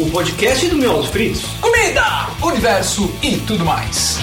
o podcast do Miolos Fritos. Comida, universo e tudo mais.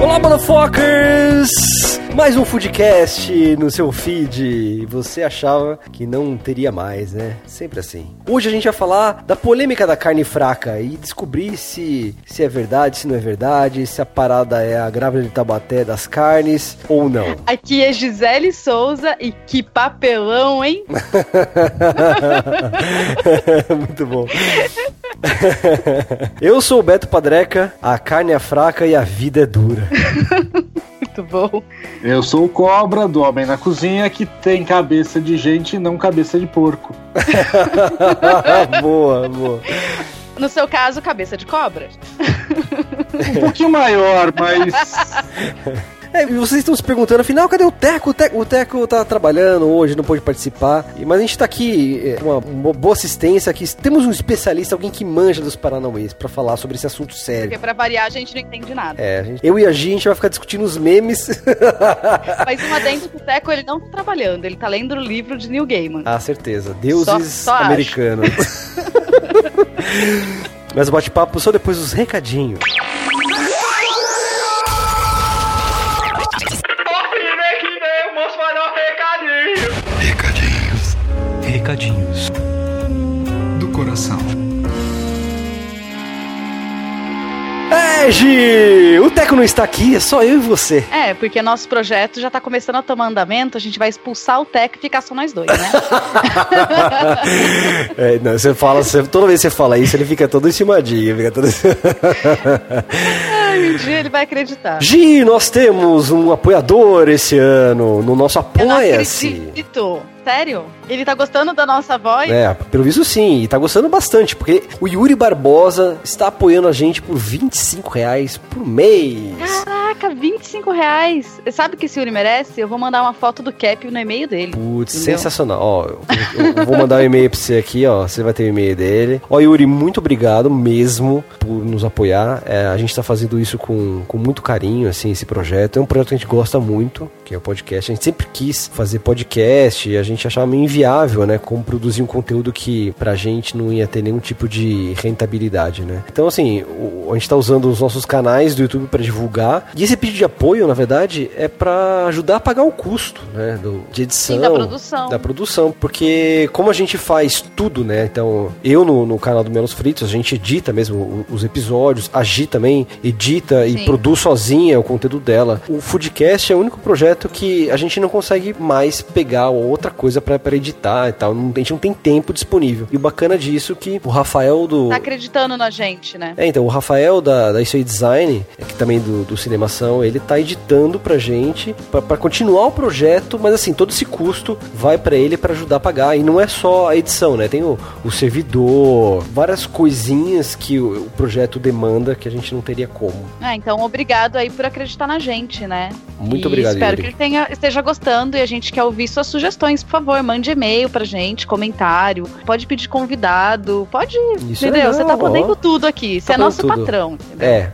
Olá, motherfuckers! Mais um Foodcast no seu feed. Você achava que não teria mais, né? Sempre assim. Hoje a gente vai falar da polêmica da carne fraca e descobrir se, se é verdade, se não é verdade, se a parada é a grávida de Tabaté das carnes ou não. Aqui é Gisele Souza e que papelão, hein? Muito bom. Eu sou o Beto Padreca, a carne é fraca e a vida é dura. Muito bom. Eu sou o Cobra, do Homem na Cozinha, que tem cabeça de gente e não cabeça de porco. boa, boa. No seu caso, cabeça de cobra. Um pouquinho maior, mas. É, vocês estão se perguntando, afinal, cadê o Teco? O Teco, o Teco tá trabalhando hoje, não pôde participar. Mas a gente tá aqui é, com uma, uma boa assistência aqui. Temos um especialista, alguém que manja dos Paranauês, pra falar sobre esse assunto Porque sério. pra variar a gente não entende nada. É, gente- eu e a Gi, a gente vai ficar discutindo os memes. Mas uma dentro do Teco, ele não tá trabalhando, ele tá lendo o livro de Neil Gaiman. ah, certeza. Deuses Só- só americanos. Mas o bate-papo só depois dos. Recadinhos. É, Gi! O Teco não está aqui, é só eu e você. É, porque nosso projeto já tá começando a tomar andamento, a gente vai expulsar o Teco e ficar só nós dois, né? É, não, você fala, você- toda vez que você fala isso, ele fica todo encimadinho. Fica todo... Um dia ele vai acreditar. Gi, nós temos um apoiador esse ano no nosso Eu não Apoia-se. acredito. Sério? Ele tá gostando da nossa voz? É, pelo visto sim, e tá gostando bastante, porque o Yuri Barbosa está apoiando a gente por 25 reais por mês. Caraca, 25 reais. Sabe o que esse Yuri merece? Eu vou mandar uma foto do Cap no e-mail dele. Putz, sensacional. Ó, eu, eu vou mandar um e-mail pra você aqui, ó. Você vai ter o e-mail dele. Ó, Yuri, muito obrigado mesmo por nos apoiar. É, a gente tá fazendo isso com, com muito carinho, assim, esse projeto. É um projeto que a gente gosta muito, que é o podcast. A gente sempre quis fazer podcast e a gente achava meio inviável, né? Como produzir um conteúdo que pra gente não ia ter nenhum tipo de rentabilidade, né? Então, assim, o- a gente tá usando os nossos canais do YouTube pra divulgar. E esse pedido de apoio, na verdade, é pra ajudar a pagar o custo, né? Do, de edição. Sim, da produção. Da produção. Porque como a gente faz tudo, né? Então, eu no, no canal do Menos Fritos, a gente edita mesmo os episódios. A Gi também edita e Sim. produz sozinha o conteúdo dela. O Foodcast é o único projeto que a gente não consegue mais pegar outra coisa pra pra editar e tal. Não- a gente não tem tempo disponível. E o bacana disso é que o Rafael do... Tá acreditando na gente, né? É, então, o Rafael da, da Isso aí Design, é que também do, do Cinemação, ele tá editando pra gente, pra, pra continuar o projeto, mas assim, todo esse custo vai pra ele pra ajudar a pagar. E não é só a edição, né? Tem o, o servidor, várias coisinhas que o, o projeto demanda que a gente não teria como. Ah, então obrigado aí por acreditar na gente, né? Muito E obrigado, Espero Yuri. que ele tenha, esteja gostando e a gente quer ouvir suas sugestões. Por favor, mande e-mail pra gente, comentário. Pode pedir convidado. Pode. Isso entendeu? Você tá podendo tudo aqui. Você Tá é nosso tudo. patrão. Entendeu? É.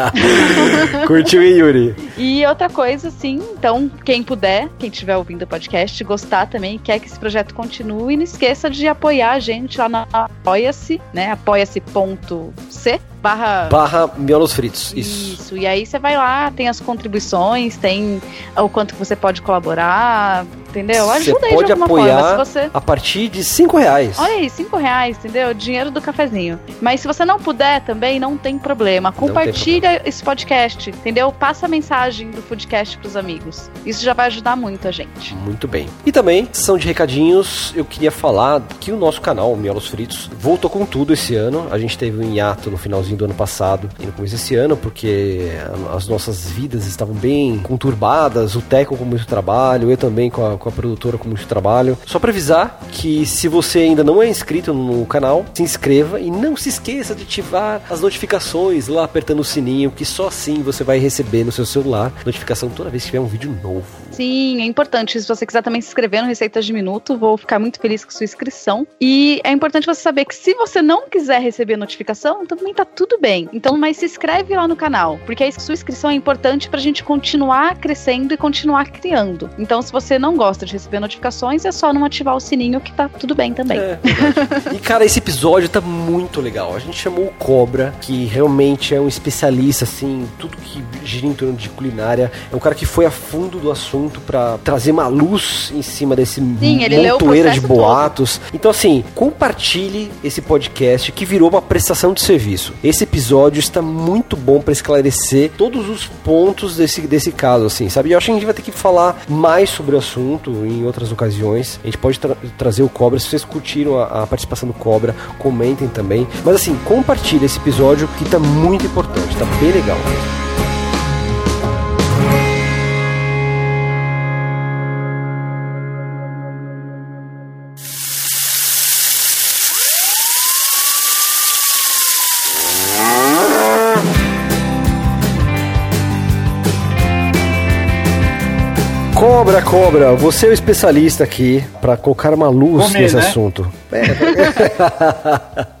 Curtiu, hein, Yuri? E outra coisa, sim, então, quem puder, quem estiver ouvindo o podcast, gostar também, quer que esse projeto continue, não esqueça de apoiar a gente lá na Apoia-se, né? apoia-se.c barra Barra miolos fritos. Isso. Isso, e aí você vai lá, tem as contribuições, tem o quanto que você pode colaborar, entendeu? Você Ajuda aí pode de alguma apoiar forma. Se você. a partir de 5 reais. Olha aí, cinco reais, entendeu? Dinheiro do cafezinho. Mas se você não puder também, não tem problema. tem Compartilha esse podcast, entendeu? Passa a mensagem do podcast pros amigos. Isso já vai ajudar muito a gente. Muito bem. E também, sessão de recadinhos, eu queria falar que o nosso canal, Miolos Fritos, voltou com tudo esse ano. A gente teve um hiato no finalzinho finalzinho do ano passado e no começo desse ano, porque as nossas vidas estavam bem conturbadas, o Teco com muito trabalho, eu também com a, com a produtora com muito trabalho. Só para avisar que se você ainda não é inscrito no canal, se inscreva e não se esqueça de ativar as notificações lá apertando o sininho, que só assim você vai receber no seu celular notificação toda vez que tiver um vídeo novo. Sim, é importante. Se você quiser também se inscrever no Receitas de Minuto, vou ficar muito feliz com sua inscrição. E é importante você saber que se você não quiser receber notificação, também tá tudo bem. Então, mas se inscreve lá no canal, porque a sua inscrição é importante pra gente continuar crescendo e continuar criando. Então, se você não gosta de receber notificações, é só não ativar o sininho que tá tudo bem também. É, e cara, esse episódio tá muito legal. A gente chamou o Cobra, que realmente é um especialista assim, tudo que gira em torno de culinária. É um cara que foi a fundo do assunto para trazer uma luz em cima desse Sim, montoeira de boatos. Todo. Então, assim, compartilhe esse podcast que virou uma prestação de serviço. Esse episódio está muito bom para esclarecer todos os pontos desse, desse caso, assim, sabe? E eu acho que a gente vai ter que falar mais sobre o assunto em outras ocasiões. A gente pode tra trazer o Cobra. Se vocês curtiram a, a participação do Cobra, comentem também. Mas, assim, compartilhe esse episódio que tá muito importante, tá bem legal. Cobra, cobra, você é o especialista aqui para colocar uma luz Comer, nesse né? assunto. É.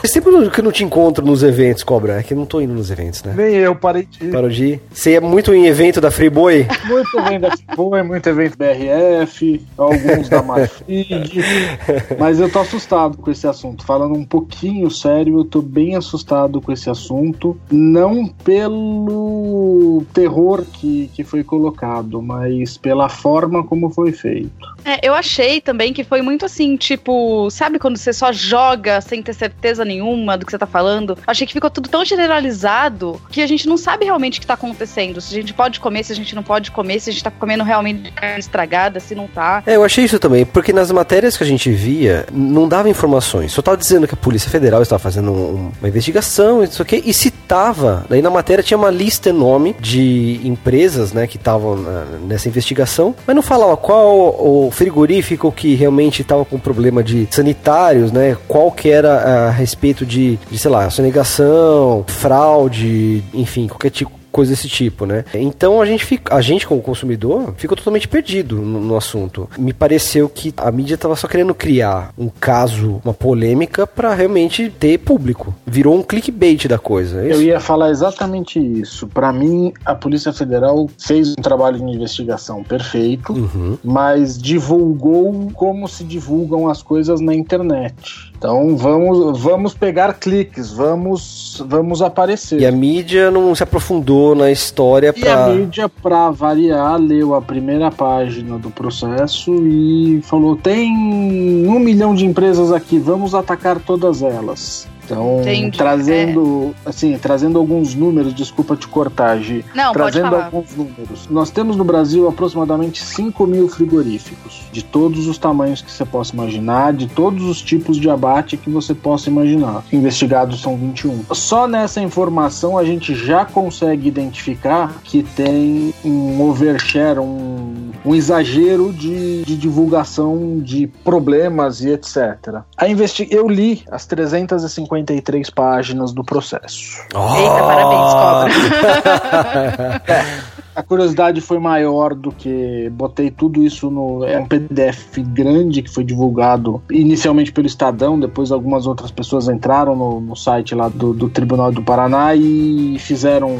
Faz tempo que eu não te encontro nos eventos, Cobra. É que eu não tô indo nos eventos, né? Nem eu, parei de ir. Parou de ir? Você é muito em evento da Freeboy? Muito evento da Freeboy, muito evento BRF, alguns da Mafig. Mas eu tô assustado com esse assunto. Falando um pouquinho sério, eu tô bem assustado com esse assunto. Não pelo terror que, que foi colocado, mas pela forma como foi feito. É, eu achei também que foi muito assim, tipo, sabe quando você só joga sem ter certeza nenhuma do que você tá falando? Achei que ficou tudo tão generalizado que a gente não sabe realmente o que tá acontecendo. Se a gente pode comer, se a gente não pode comer, se a gente tá comendo realmente carne estragada, se não tá. É, eu achei isso também, porque nas matérias que a gente via, não dava informações. Só tava dizendo que a Polícia Federal estava fazendo um, uma investigação, isso aqui, e citava. Daí na matéria tinha uma lista enorme de empresas, né, que estavam nessa investigação, mas não falava qual o frigorífico que realmente estava com problema de sanitários, né? Qual que era a respeito de, de sei lá, sonegação, fraude, enfim, qualquer tipo coisa desse tipo, né? Então a gente fica, a gente como consumidor ficou totalmente perdido no, no assunto. Me pareceu que a mídia estava só querendo criar um caso, uma polêmica para realmente ter público. Virou um clickbait da coisa. É Eu ia falar exatamente isso. Para mim, a Polícia Federal fez um trabalho de investigação perfeito, uhum. mas divulgou como se divulgam as coisas na internet. Então vamos, vamos pegar cliques, vamos, vamos aparecer. E a mídia não se aprofundou na história para. E a mídia, para variar, leu a primeira página do processo e falou: tem um milhão de empresas aqui, vamos atacar todas elas. Então, Entendi. trazendo, é. assim, trazendo alguns números, desculpa te cortar, Gi. Não, trazendo alguns números. Nós temos no Brasil aproximadamente 5 mil frigoríficos, de todos os tamanhos que você possa imaginar, de todos os tipos de abate que você possa imaginar. Investigados são 21. Só nessa informação a gente já consegue identificar que tem um overshare, um, um exagero de, de divulgação de problemas e etc. A investi Eu li as 350 53 páginas do processo. Oh! Eita, parabéns, cobra. a curiosidade foi maior do que botei tudo isso no é um PDF grande que foi divulgado inicialmente pelo Estadão, depois algumas outras pessoas entraram no, no site lá do, do, Tribunal do Paraná e fizeram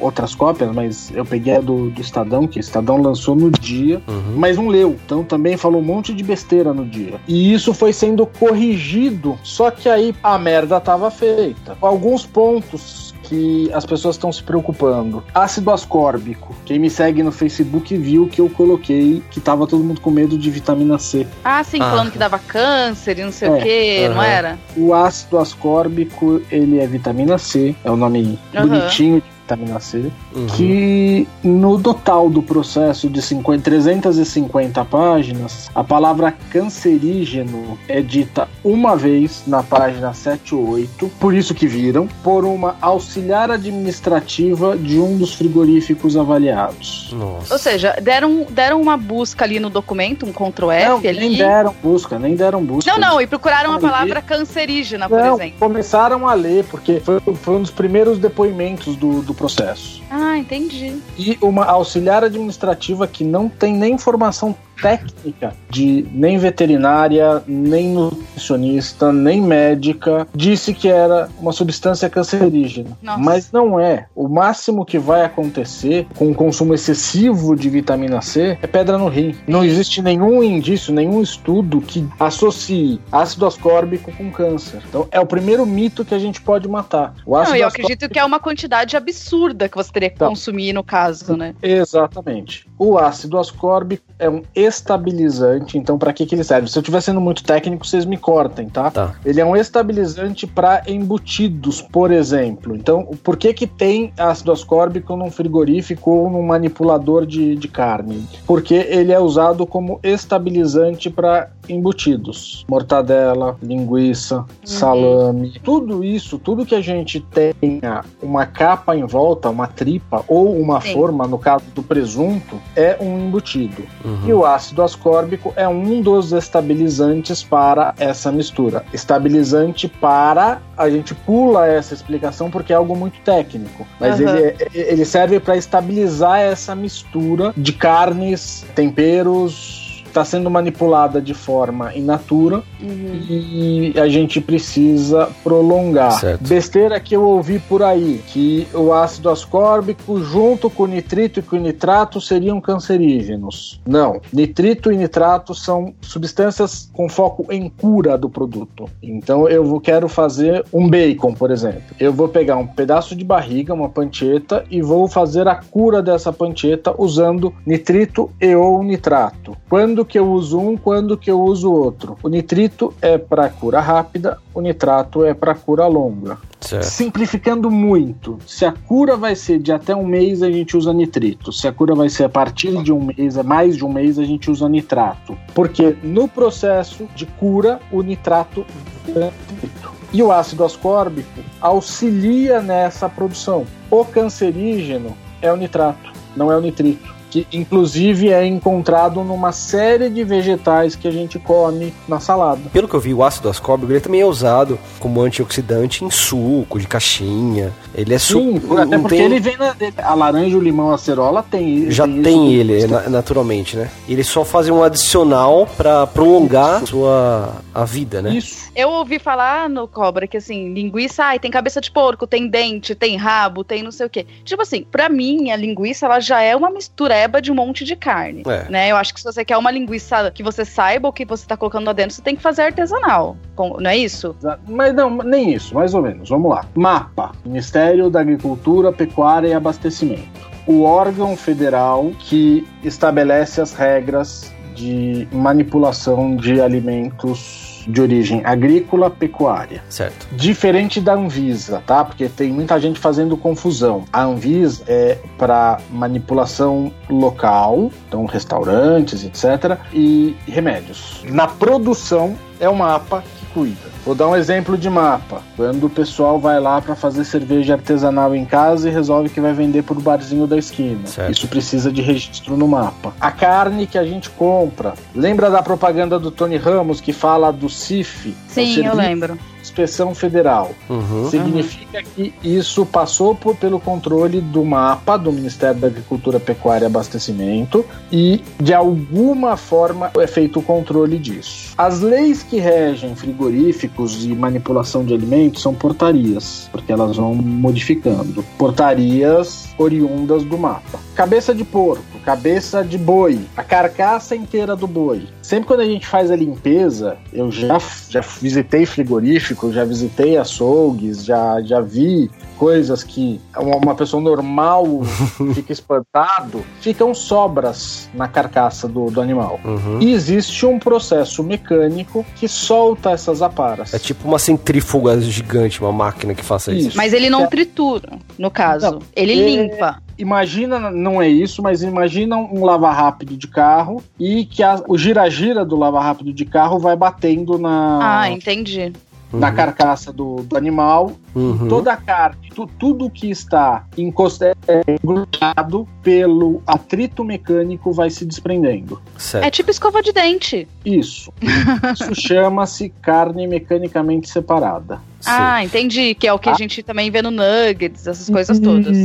outras cópias, mas eu peguei a do, do Estadão, que o Estadão lançou no dia, uhum. mas não leu, então também falou um monte de besteira no dia. E isso foi sendo corrigido, só que aí a merda tava feita. Alguns pontos que as pessoas estão se preocupando. Ácido ascórbico. Quem me segue no Facebook viu que eu coloquei que tava todo mundo com medo de vitamina C. Ah, sim, ah. falando que dava câncer e não sei é. o que, uhum. não era? O ácido ascórbico, ele é vitamina C, é o nome uhum. bonitinho vitamina C, uhum. que no total do processo de 50, 350 páginas, a palavra cancerígeno é dita uma vez na página 7 ou 8, por isso que viram, por uma auxiliar administrativa de um dos frigoríficos avaliados. Nossa. Ou seja, deram, deram uma busca ali no documento, um Ctrl F não, ali. Nem deram busca, nem deram busca. Não, não, e procuraram a palavra cancerígena, por não, exemplo. Começaram a ler, porque foi, foi um dos primeiros depoimentos do, do processo. Ah, entendi. E uma auxiliar administrativa que não tem nem informação técnica de nem veterinária, nem nutricionista, nem médica, disse que era uma substância cancerígena. Nossa. Mas não é. O máximo que vai acontecer com o consumo excessivo de vitamina C é pedra no rim. Não existe nenhum indício, nenhum estudo que associe ácido ascórbico com câncer. Então é o primeiro mito que a gente pode matar. O ácido não, eu ascórbico... acredito que é uma quantidade absurda que você teria que então, consumir no caso, né? Exatamente. O ácido ascórbico é um estabilizante, então para que, que ele serve? Se eu estiver sendo muito técnico, vocês me cortem, tá? tá. Ele é um estabilizante para embutidos, por exemplo. Então, por que que tem ácido ascórbico num frigorífico ou num manipulador de, de carne? Porque ele é usado como estabilizante para embutidos. Mortadela, linguiça, uhum. salame, tudo isso, tudo que a gente tenha uma capa em volta, uma tripa ou uma Sim. forma, no caso do presunto, é um embutido. Uhum. E o ácido ascórbico é um dos estabilizantes para essa mistura. Estabilizante para a gente pula essa explicação porque é algo muito técnico, mas uhum. ele, é, ele serve para estabilizar essa mistura de carnes, temperos, está sendo manipulada de forma inatura uhum. e a gente precisa prolongar. Certo. Besteira que eu ouvi por aí, que o ácido ascórbico junto com o nitrito e com o nitrato seriam cancerígenos. Não, nitrito e nitrato são substâncias com foco em cura do produto. Então eu quero fazer um bacon, por exemplo. Eu vou pegar um pedaço de barriga, uma pancheta e vou fazer a cura dessa pancheta usando nitrito e ou nitrato. Quando que eu uso um, quando que eu uso outro. O nitrito é para cura rápida, o nitrato é para cura longa. Certo. Simplificando muito, se a cura vai ser de até um mês, a gente usa nitrito. Se a cura vai ser a partir de um mês, é mais de um mês, a gente usa nitrato. Porque no processo de cura, o nitrato é nitrito. E o ácido ascórbico auxilia nessa produção. O cancerígeno é o nitrato, não é o nitrito que inclusive é encontrado numa série de vegetais que a gente come na salada. Pelo que eu vi, o ácido ascórbico ele também é usado como antioxidante em suco, de caixinha. Ele é Sim, su... até porque tem... ele vem na... a laranja, o limão, a acerola tem Já tem, tem ele, naturalmente, né? Ele só faz um adicional para prolongar sua a vida, né? Isso. Eu ouvi falar no cobra que assim, linguiça, ai, tem cabeça de porco, tem dente, tem rabo, tem não sei o quê. Tipo assim, para mim a linguiça ela já é uma mistura mistureba de um monte de carne. É. Né? Eu acho que se você quer uma linguiça que você saiba o que você está colocando lá dentro, você tem que fazer artesanal. Não é isso? Mas não, nem isso, mais ou menos. Vamos lá. MAPA Ministério da Agricultura, Pecuária e Abastecimento. O órgão federal que estabelece as regras de manipulação de alimentos de origem agrícola pecuária. Certo. Diferente da Anvisa, tá? Porque tem muita gente fazendo confusão. A Anvisa é para manipulação local, então restaurantes, etc, e remédios. Na produção é o mapa que cuida. Vou dar um exemplo de mapa. Quando o pessoal vai lá para fazer cerveja artesanal em casa e resolve que vai vender pro barzinho da esquina. Certo. Isso precisa de registro no mapa. A carne que a gente compra. Lembra da propaganda do Tony Ramos que fala do CIF? Sim, eu lembro inspeção federal. Uhum. Significa que isso passou por, pelo controle do mapa do Ministério da Agricultura, Pecuária e Abastecimento e, de alguma forma, é feito o controle disso. As leis que regem frigoríficos e manipulação de alimentos são portarias, porque elas vão modificando. Portarias oriundas do mapa. Cabeça de porco cabeça de boi, a carcaça inteira do boi. Sempre quando a gente faz a limpeza, eu já, já visitei frigorífico, já visitei açougues, já, já vi coisas que uma pessoa normal fica espantado, ficam sobras na carcaça do, do animal. Uhum. E existe um processo mecânico que solta essas aparas. É tipo uma centrífuga gigante, uma máquina que faça isso. Isso. Mas ele não É. tritura, no caso. Não, ele é- limpa. Imagina, não é isso, mas imagina um lava rápido de carro e que a- o gira-gira do lava rápido de carro vai batendo na, Ah, entendi. Na carcaça do, do animal. Uhum. Toda a carne, tu- tudo que está encosta- é, grudado pelo atrito mecânico vai se desprendendo. Certo. É tipo escova de dente. Isso. Isso chama-se carne mecanicamente separada. Sim. Ah, entendi. Que é o que a gente também vê no Nuggets, essas coisas todas.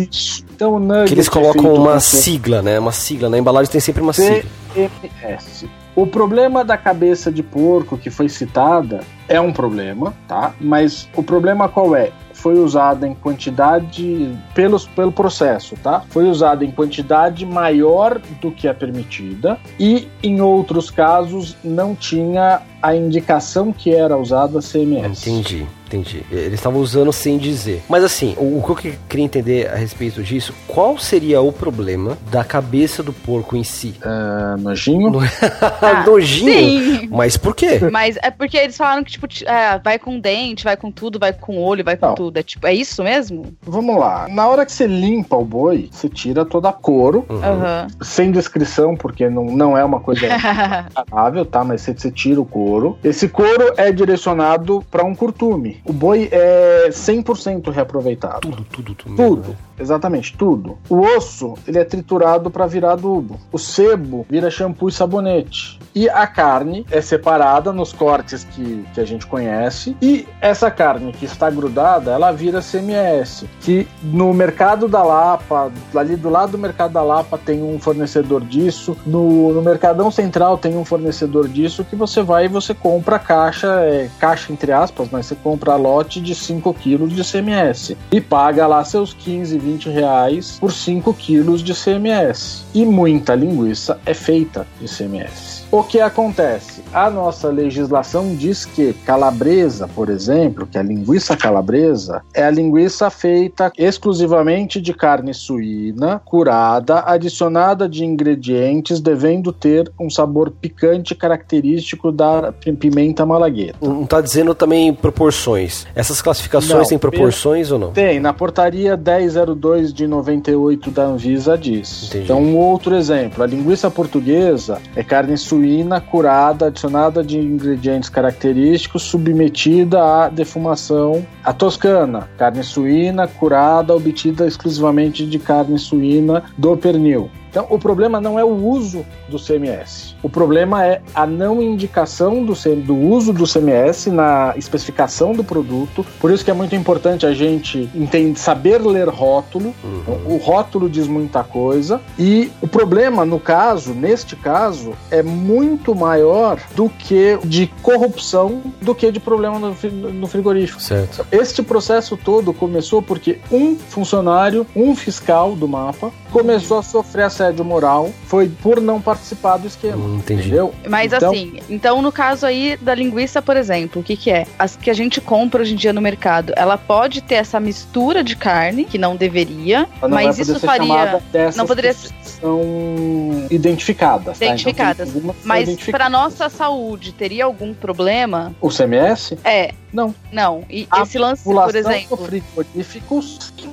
Então, o nugget que eles é colocam feito uma sigla, né? Uma sigla. Na embalagem tem sempre uma sigla. CMS. O problema da cabeça de porco que foi citada é um problema, tá? Mas o problema qual é? Foi usada em quantidade pelos, pelo processo, tá? Foi usada em quantidade maior do que a permitida e em outros casos não tinha a indicação que era usada CMS. Entendi, entendi. Eles estavam usando sem dizer. Mas assim, o, o que eu queria entender a respeito disso, qual seria o problema da cabeça do porco em si? Ah, nojinho? Ah, Nojinho? Sim. Mas por quê? Mas é porque eles falaram que, tipo, é, vai com dente, vai com tudo, vai com olho, vai com Não. tudo. É tipo, é isso mesmo? Vamos lá. Na hora que você limpa o boi, você tira toda a couro, Uhum. Sem descrição, porque não, não é uma coisa agradável, tá? Mas você, você tira o couro. Esse couro é direcionado para um curtume. O boi é 100% reaproveitado. Tudo, tudo, tudo. Tudo, exatamente tudo. O osso, ele é triturado para virar adubo. O sebo vira shampoo e sabonete. E a carne é separada nos cortes que, que a gente conhece. E essa carne que está grudada, ela vira CMS. Que no mercado da Lapa, ali do lado do mercado da Lapa, tem um fornecedor disso. No, no Mercadão Central tem um fornecedor disso que você vai e você compra caixa, é, caixa entre aspas, mas você compra lote de 5 quilos de CMS. E paga lá seus 15, 20 reais por 5 quilos de CMS. E muita linguiça é feita de CMS. O que acontece? A nossa legislação diz que calabresa, por exemplo, que é a linguiça calabresa, é a linguiça feita exclusivamente de carne suína, curada, adicionada de ingredientes, devendo ter um sabor picante característico da pi- pimenta malagueta. Não tá dizendo também proporções. Essas classificações Não, têm proporções ou não? Tem, na portaria 1002 de 98 da Anvisa diz. Entendi. Então, um outro exemplo: a linguiça portuguesa é carne suína curada, adicionada de ingredientes característicos, submetida à defumação. A toscana, carne suína curada, obtida exclusivamente de carne suína do pernil. Então, o problema não é o uso do CMS. O problema é a não indicação do, do uso do CMS na especificação do produto. Por isso que é muito importante a gente entender, saber ler rótulo. Então, o rótulo diz muita coisa. E o problema, no caso, neste caso, é muito maior do que de corrupção do que de problema no, fri- no frigorífico. Certo. Este processo todo começou porque um funcionário, um fiscal do mapa, começou a sofrer assédio moral, foi por não participar do esquema. Hum, entendi. Entendeu? Mas Então- assim, então no caso aí da linguiça, por exemplo, o que que é? As que a gente compra hoje em dia no mercado, ela pode ter essa mistura de carne, que não deveria, não mas isso ser faria... não poderia que são identificadas. tá? Então, Identificadas. que são Mas para nossa saúde, teria algum problema? O CMS? É. Não. Não. E A esse lance, por exemplo. do frigorífico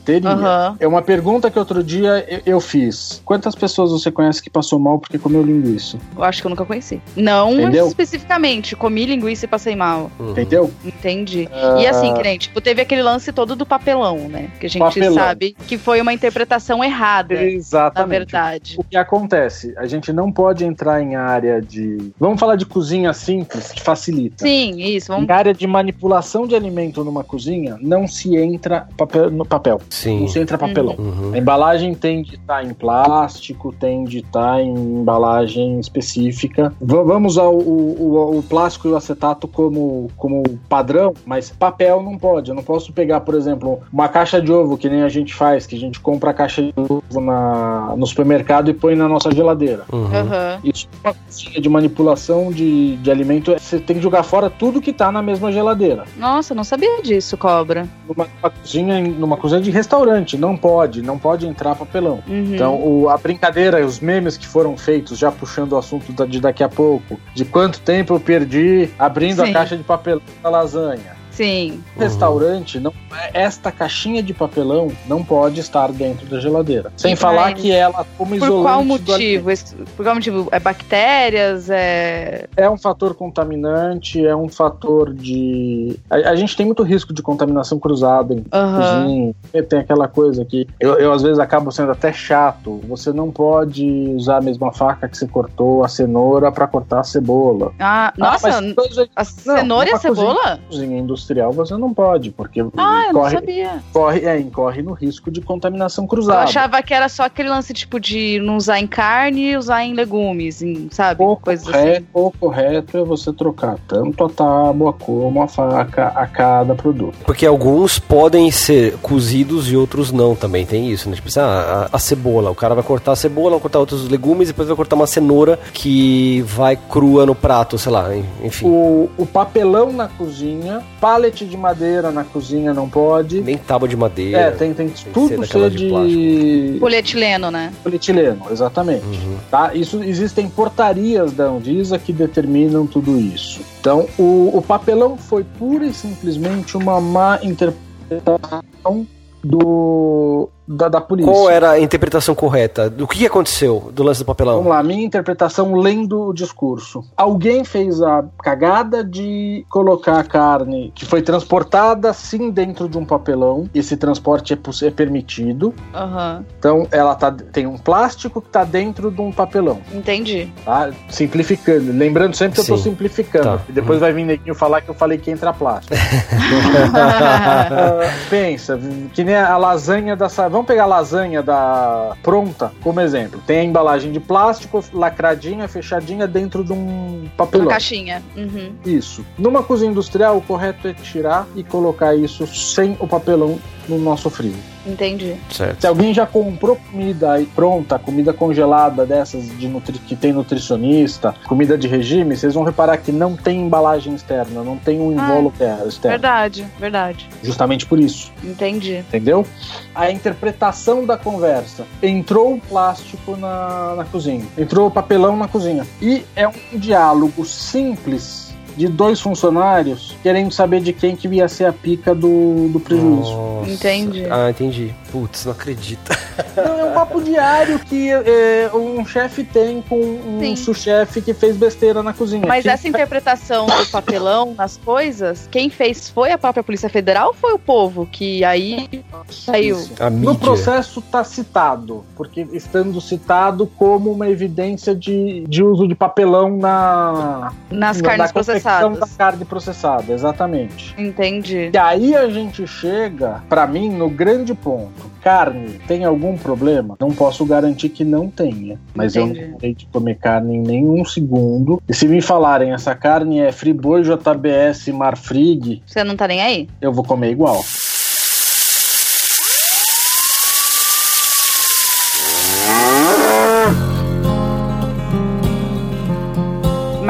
teria. Aham. É uma pergunta que outro dia eu- eu fiz. Quantas pessoas você conhece que passou mal porque comeu linguiça? Eu acho que eu nunca conheci. Não Entendeu? especificamente. Comi linguiça e passei mal. Uhum. Entendeu? Entendi. E assim, que nem, tipo, teve aquele lance todo do papelão, né? Que a gente Papelão. sabe que foi uma interpretação errada, na Exatamente. verdade. O que acontece? A gente não pode entrar em área de. Vamos falar de cozinha simples, que facilita. Sim, isso. Vamos Em área de manipulação de alimento numa cozinha, não se entra papel, no papel. Sim. Não se entra papelão. Uhum. A embalagem tem de estar em plástico, tem de estar em embalagem específica. V- vamos usar o, o- o plástico e o acetato como, como padrão, mas papel não pode. Eu não posso pegar, por exemplo, uma caixa de ovo, que nem a gente faz, que a gente compra a caixa de ovo na, no supermercado e põe na nossa geladeira. Uhum. Aham. Isso é uma cozinha de manipulação de, de alimento. Você tem que jogar fora tudo que tá na mesma geladeira. Nossa, não sabia disso, cobra. Numa, numa cozinha, numa cozinha de restaurante, não pode, não pode entrar papelão. Uhum. Então, o- a brincadeira, os memes que foram feitos, já puxando o assunto da- de daqui a pouco, de quanto tempo eu perdi abrindo Sim. a caixa de papelão da lasanha. Sim. No Restaurante, não, esta caixinha de papelão não pode estar dentro da geladeira. Sem Mas falar que ela, como Por isolante qual motivo? Por qual motivo? É bactérias? É. é um fator contaminante, é um fator de. A, a gente tem muito risco de contaminação cruzada em Aham. cozinha. Tem aquela coisa que eu, eu, às vezes acabo sendo até chato. Você não pode usar a mesma faca que você cortou a cenoura para cortar a cebola. Ah, nossa, Ah, coisa de a cenoura e a numa cozinha- cebola? cozinha industrial você não pode, porque Ah, eu não corre, sabia. corre, é, incorre no risco de contaminação Eu cruzada. achava que era só aquele lance, tipo, de não usar em carne e usar em legumes, em, sabe? O Coisas assim. correto, o correto é você trocar tanto a tábua como a faca a cada produto. Porque alguns podem ser cozidos e outros não também. Tem isso, né? Tipo assim, ah, a, a cebola. O cara vai cortar a cebola, vai cortar outros legumes e depois vai cortar uma cenoura que vai crua no prato, sei lá. en- Enfim. O, o papelão na cozinha, pallet de madeira na cozinha não pode. Nem tábua de madeira. É, tem, tem ser tudo daquela ser de de, Polietileno, né? polietileno, exatamente. Uhum. Tá? Isso, existem portarias da Anvisa que determinam tudo isso. Então, o, o papelão foi pura e simplesmente uma má interpretação do, da, da polícia. Qual era a interpretação correta? Do que aconteceu do lance do papelão? Vamos lá, minha interpretação lendo o discurso. Alguém fez a cagada de colocar a carne que foi transportada sim dentro de um papelão. Esse transporte é, é permitido. Aham. Então ela tá, tem um plástico que está dentro de um papelão. Entendi. Tá? Simplificando. Lembrando sempre que eu Sim. tô simplificando. Tá. E depois vai vir neguinho falar que eu falei que entra plástico. Ah, pensa, que nem a lasanha da. sa- Vamos pegar a lasanha da pronta como exemplo. Tem a embalagem de plástico, lacradinha, fechadinha dentro de um Uma papelão. caixinha. Uhum. Isso. Numa cozinha industrial, o correto é tirar e colocar isso sem o papelão no nosso frio. Entendi. Certo. Se alguém já comprou comida aí pronta, comida congelada dessas de nutri que tem nutricionista, comida de regime, vocês vão reparar que não tem embalagem externa, não tem um Ah, invólucro externo. Verdade, verdade. Justamente por isso. Entendi. Entendeu? A interpretação da conversa. Entrou o plástico na, na cozinha. Entrou o papelão na cozinha. E é um diálogo simples de dois funcionários querendo saber de quem que ia ser a pica do, do prejuízo. Nossa. Entendi. Ah, entendi. Putz, não acredito. Não, é um papo diário que é, um chefe tem com um sous-chefe que fez besteira na cozinha. Mas Que- essa interpretação do papelão nas coisas, quem fez foi a própria Polícia Federal ou foi o povo que aí saiu? No processo está citado, porque estando citado como uma evidência de, de uso de papelão na, Nas na- carnes na processadas. da carne processada, exatamente. Entendi. E aí a gente chega, pra mim, no grande ponto. Carne tem algum problema? Não posso garantir que não tenha. Mas eu Entendi. não tenho de comer carne em nenhum segundo. E se me falarem essa carne é Friboi JBS Marfrig, Você não tá nem aí? eu vou comer igual.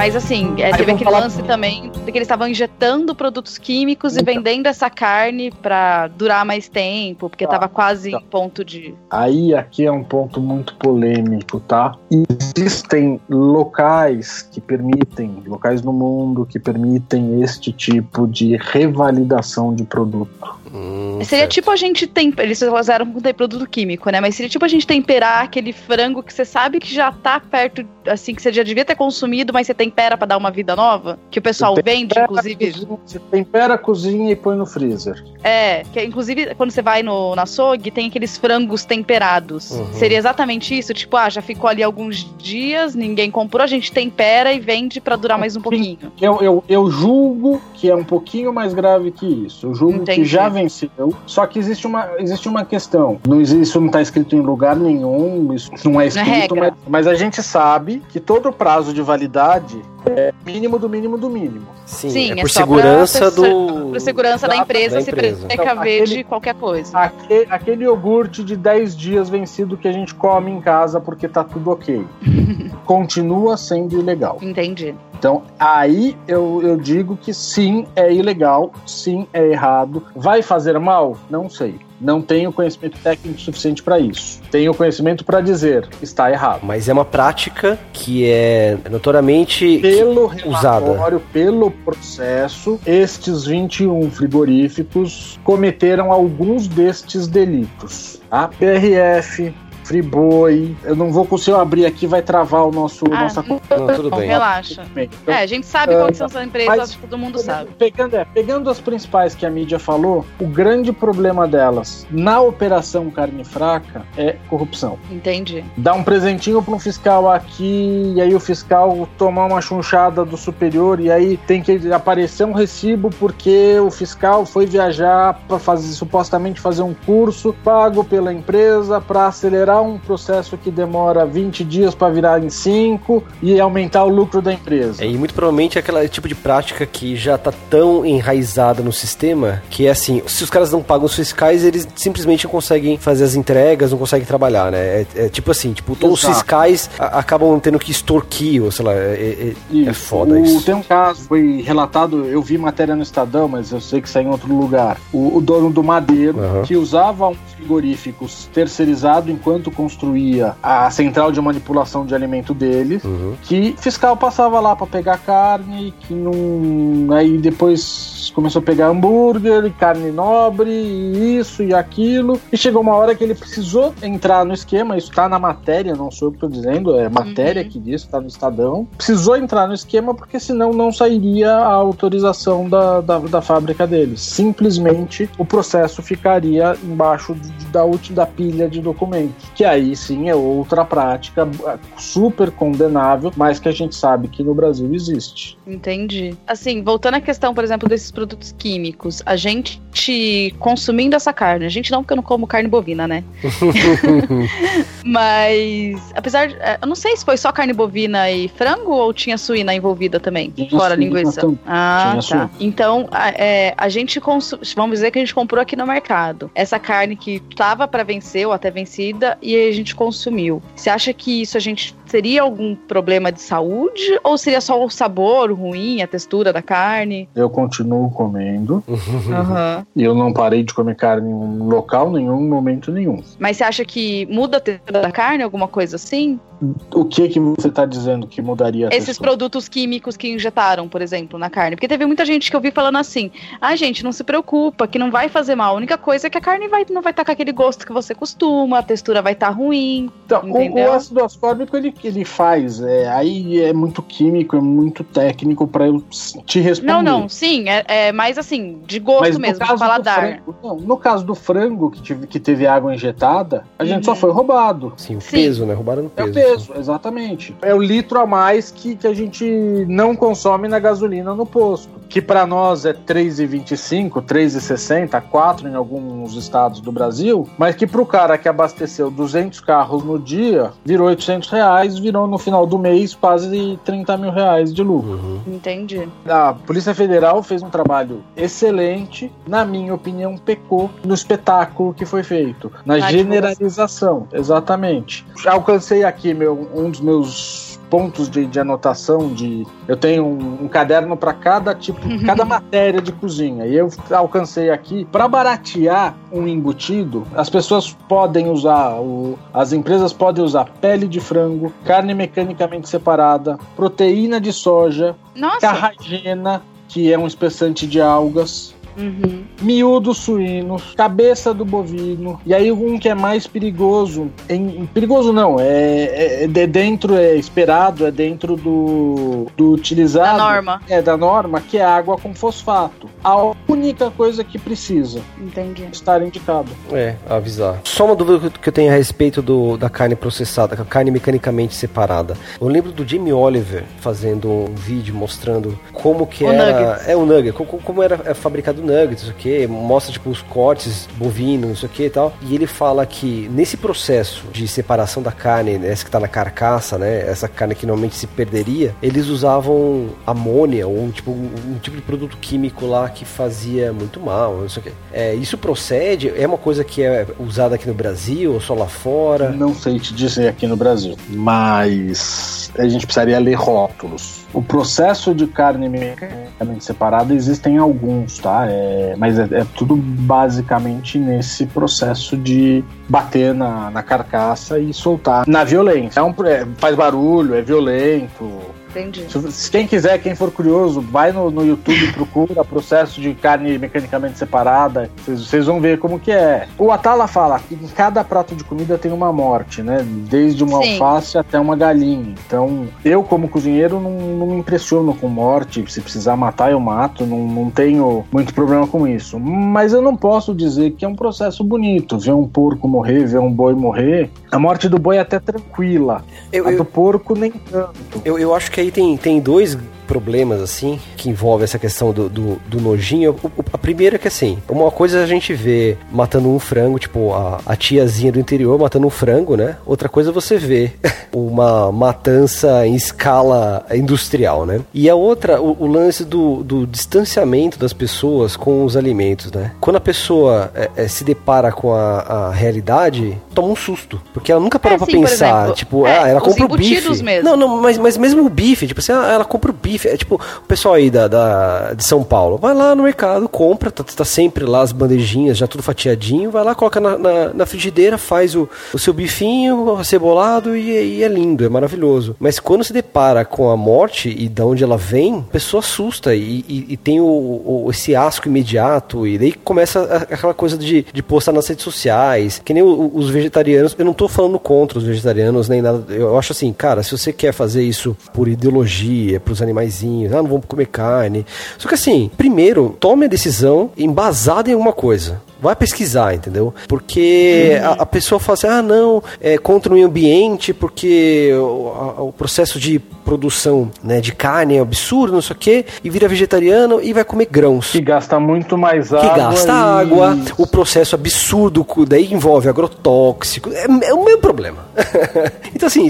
Mas assim, é, teve aquele falar- lance também de que eles estavam injetando produtos químicos e Então. vendendo essa carne pra durar mais tempo, porque Tá, tava quase tá. em ponto de. Aí aqui é um ponto muito polêmico, tá? Existem locais que permitem, locais no mundo que permitem este tipo de revalidação de produto. Hum, Seria certo. tipo a gente temperar. Eles fizeram com produto químico, né? Mas seria tipo a gente temperar aquele frango que você sabe que já tá perto, assim, que você já devia ter consumido, mas você tempera pra dar uma vida nova. Que o pessoal Você vende, tempera, inclusive. cozinha, Você tempera, cozinha e põe no freezer. É, que inclusive quando você vai no, na açougue, tem aqueles frangos temperados. Uhum. Seria exatamente isso? Tipo, ah, já ficou ali alguns dias, ninguém comprou, a gente tempera e vende pra durar mais um pouquinho. Eu, eu, eu julgo que é um pouquinho mais grave que isso. Eu julgo Entendi. que já venceu. Só que existe uma, existe uma questão. Não existe, isso não está escrito em lugar nenhum, isso não é escrito, regra. mas, mas a gente sabe que todo prazo de validade é mínimo do mínimo do mínimo. Sim, Sim, é é por só segurança pra- do. Por segurança da Exato, empresa, da se precaver Então, de qualquer coisa. Aque- aquele iogurte de 10 dias vencido que a gente come em casa porque tá tudo ok. Continua sendo ilegal. Entendi. Então, aí eu, eu digo que sim, é ilegal, sim, é errado. Vai fazer mal? Não sei. Não tenho conhecimento técnico suficiente para isso. Tenho conhecimento para dizer está errado. Mas é uma prática que é notoriamente. Pelo usada. relatório, pelo processo, estes 21 frigoríficos cometeram alguns destes delitos. A PRF, Friboi, eu não vou conseguir abrir aqui, vai travar o nosso Ah, nossa não, Não, tudo bem. relaxa. Então, É, a gente sabe Ah, quais são as empresas, mas- acho que todo mundo sabe. Pegando, é, pegando as principais que a mídia falou, o grande problema delas na operação carne fraca é corrupção. Entendi. Dá um presentinho para um fiscal aqui, e aí o fiscal tomar uma chunchada do superior, e aí tem que aparecer um recibo porque o fiscal foi viajar para fazer supostamente fazer um curso pago pela empresa para acelerar um processo que demora 20 dias para virar em 5 e aumentar o lucro da empresa. É, e muito provavelmente é aquele tipo de prática que já tá tão enraizada no sistema que é assim, se os caras não pagam os fiscais, eles simplesmente não conseguem fazer as entregas, não conseguem trabalhar, né? É, é tipo assim, tipo, todos os fiscais a- acabam tendo que extorquir, ou sei lá, é, é- é Isso. foda O- isso. Tem um caso, foi relatado, eu vi matéria no Estadão, mas eu sei que saiu em outro lugar. O, o dono do Madeiro, Aham. que usava um frigoríficos terceirizado enquanto construía a central de manipulação de alimento deles, Uhum. que fiscal passava lá para pegar carne, que não. Aí depois começou a pegar hambúrguer, e carne nobre, e isso e aquilo. E chegou uma hora que ele precisou entrar no esquema, isso tá na matéria, não sou eu que tô dizendo, é matéria Uhum. que diz, tá no Estadão. Precisou entrar no esquema porque senão não sairia a autorização da, da, da fábrica deles. Simplesmente o processo ficaria embaixo de- da última da pilha de documentos. Que aí sim é outra prática super condenável, mas que a gente sabe que no Brasil existe. Entendi. Assim, voltando à questão, por exemplo, desses produtos químicos, a gente consumindo essa carne, a gente não, porque eu não como carne bovina, né? Mas, apesar de. eh, Eu não sei se foi só carne bovina e frango ou tinha suína envolvida também, Tinha fora linguiça. também. Ah, Tinha tá. suína. Então, a, é, a gente vamos dizer que a gente comprou aqui no mercado essa carne que tava para vencer ou até vencida e a gente consumiu. Você acha que isso a gente teria algum problema de saúde ou seria só o sabor ruim, a textura da carne? Eu continuo comendo e eu não parei de comer carne em local nenhum, momento nenhum. Mas você acha que muda a textura da carne, alguma coisa assim? O que que você está dizendo que mudaria a Esses textura? produtos químicos que injetaram, por exemplo, na carne. Porque teve muita gente que eu vi falando assim: ah, gente, não se preocupa, que não vai fazer mal. A única coisa é que a carne vai, não vai estar com aquele gosto que você costuma, a textura vai estar ruim. Então, o, o ácido ascórbico ele, ele faz, é, aí é muito químico, é muito técnico para eu te responder. Não, não, sim, é, é mais assim, de gosto Mas mesmo, de paladar. frango, não, no caso do frango que, tive- que teve água injetada, a gente só Uhum. foi roubado. Sim, o Sim. peso, né? Roubaram no É peso. o peso, exatamente. É o litro a mais que, que a gente não consome na gasolina no posto. Que para nós é 3,25, 3,60, 4 em alguns estados do Brasil, mas que para o cara que abasteceu 200 carros no dia, virou 800 reais, virou no final do mês quase 30 mil reais de lucro. Uhum. Entendi. A Polícia Federal fez um trabalho excelente, na minha opinião, pecou no espetáculo que foi feito, na Na generalização, exatamente. Já alcancei aqui meu, um dos meus pontos de, de anotação de eu tenho um, um caderno para cada tipo cada matéria de cozinha. E eu alcancei aqui para baratear um embutido as pessoas podem usar o, as empresas podem usar pele de frango carne mecanicamente separada proteína de soja Nossa, carragena, que é um espessante de algas, Uhum. miúdo suíno, cabeça do bovino, e aí um que é mais perigoso, em, perigoso não, é, é, é de dentro, é esperado, é dentro do, do utilizado. Da norma. É, da norma, que é água com fosfato. A única coisa que precisa Entendi. estar indicado. É, avisar. Só uma dúvida que eu tenho a respeito do, da carne processada, com a carne mecanicamente separada. Eu lembro do Jamie Oliver fazendo um vídeo mostrando como que O era. nuggets. É o nugget, como, como era é, fabricado o nuggets, o que, mostra tipo os cortes bovinos, o que e tal. E ele fala que nesse processo de separação da carne, né, essa que tá na carcaça, né? Essa carne que normalmente se perderia, eles usavam amônia ou tipo um, um tipo de produto químico lá que fazia muito mal, não sei o que. É, isso procede? É uma coisa que é usada aqui no Brasil ou só lá fora? Não sei te dizer aqui no Brasil, mas a gente precisaria ler rótulos. O processo de carne mecanicamente separada existem alguns, tá? É, mas é, é tudo basicamente nesse processo de bater na, na carcaça e soltar na violência. É um, é, faz barulho, é violento, Entendi. se quem quiser, quem for curioso, vai no, no YouTube e procura processo de carne mecanicamente separada. Vocês, vão ver como que é. O Atala fala que em cada prato de comida tem uma morte, né? Desde uma Sim. alface até uma galinha. Então, eu como cozinheiro não, não me impressiono com morte. Se precisar matar, eu mato. Não, não tenho muito problema com isso. Mas eu não posso dizer que é um processo bonito. Ver um porco morrer, ver um boi morrer. A morte do boi é até tranquila. Eu, A eu, do porco nem tanto. eu, eu acho que aí tem, tem dois problemas, assim, que envolvem essa questão do, do, do nojinho. O- a primeira é que, assim, uma coisa é a gente vê matando um frango, tipo, a, a tiazinha do interior matando um frango, né? Outra coisa é você vê uma matança em escala industrial, né? E a outra, o, o lance do, do distanciamento das pessoas com os alimentos, né? Quando a pessoa é, é, se depara com a, a realidade, toma um susto. Porque ela nunca parou É, pra sim, pensar, exemplo, tipo, é, ah, ela compra o bife. mesmo. Não, não, mas, mas mesmo o bife, tipo assim, ah, ela compra o bife. É tipo, o pessoal aí da, da- de São Paulo, vai lá no mercado, compra, tá, tá sempre lá as bandejinhas, já tudo fatiadinho, vai lá, coloca na, na, na frigideira, faz o, o seu bifinho cebolado e, e é lindo, é maravilhoso. Mas quando se depara com a morte e de onde ela vem, a pessoa assusta e, e- e tem o, o- esse asco imediato, e daí começa aquela coisa de, de postar nas redes sociais, que nem o- os vegetarianos, eu não tô falando contra os vegetarianos nem nada, eu acho assim, cara, se você quer fazer isso por ideologia, pros animaizinhos, ah, não vamos comer carne. Só que assim, primeiro, tome a decisão embasada em alguma coisa. Vai pesquisar, entendeu? Porque a, a pessoa fala assim, ah, não, é contra o meio ambiente, porque o, a- o processo de produção né, de carne é absurdo, não sei o quê, e vira vegetariano e vai comer grãos Que gasta muito mais água. que gasta e- água, o processo absurdo, daí envolve agrotóxico, é, é o mesmo problema. então, assim,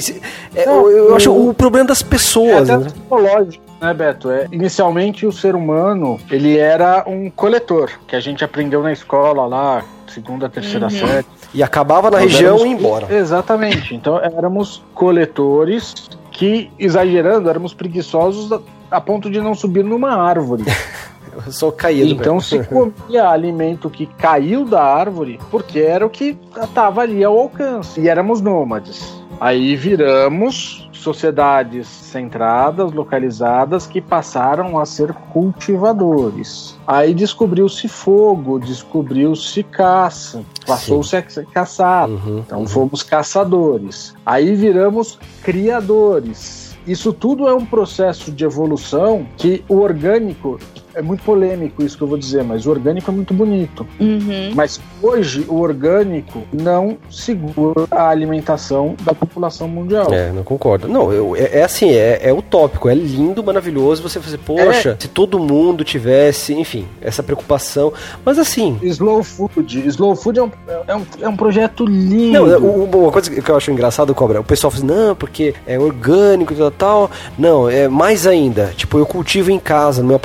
é, eu, eu acho o problema das É pessoas. até né? psicológico, né, Beto? É, inicialmente, o ser humano, ele era um coletor, que a gente aprendeu na escola lá, segunda, terceira Uhum. série. E acabava na Nós região éramos- e ia embora. Exatamente. Então, éramos coletores que, exagerando, éramos preguiçosos a, a ponto de não subir numa árvore. Eu só caía do Então se comia alimento que caiu da árvore porque era o que estava ali ao alcance. E éramos nômades. Aí viramos sociedades centradas, localizadas, que passaram a ser cultivadores. Aí descobriu-se fogo, descobriu-se caça, passou-se a caçar. Uhum. Então fomos caçadores. Aí viramos criadores. Isso tudo é um processo de evolução que o orgânico é muito polêmico isso que eu vou dizer, mas o orgânico é muito bonito. Uhum. Mas hoje o orgânico não segura a alimentação da população mundial. É, não concordo. Não, eu- é, é assim, é, é utópico, é lindo, maravilhoso você fazer, poxa, se todo mundo tivesse, enfim, essa preocupação. Mas assim, Slow food. Slow food é um, é um, é um projeto lindo. Não, uma coisa que eu acho engraçado, Cobra, o pessoal fala assim, não, porque é orgânico e tal, tal. Não, é mais ainda. Tipo, eu cultivo em casa, no meu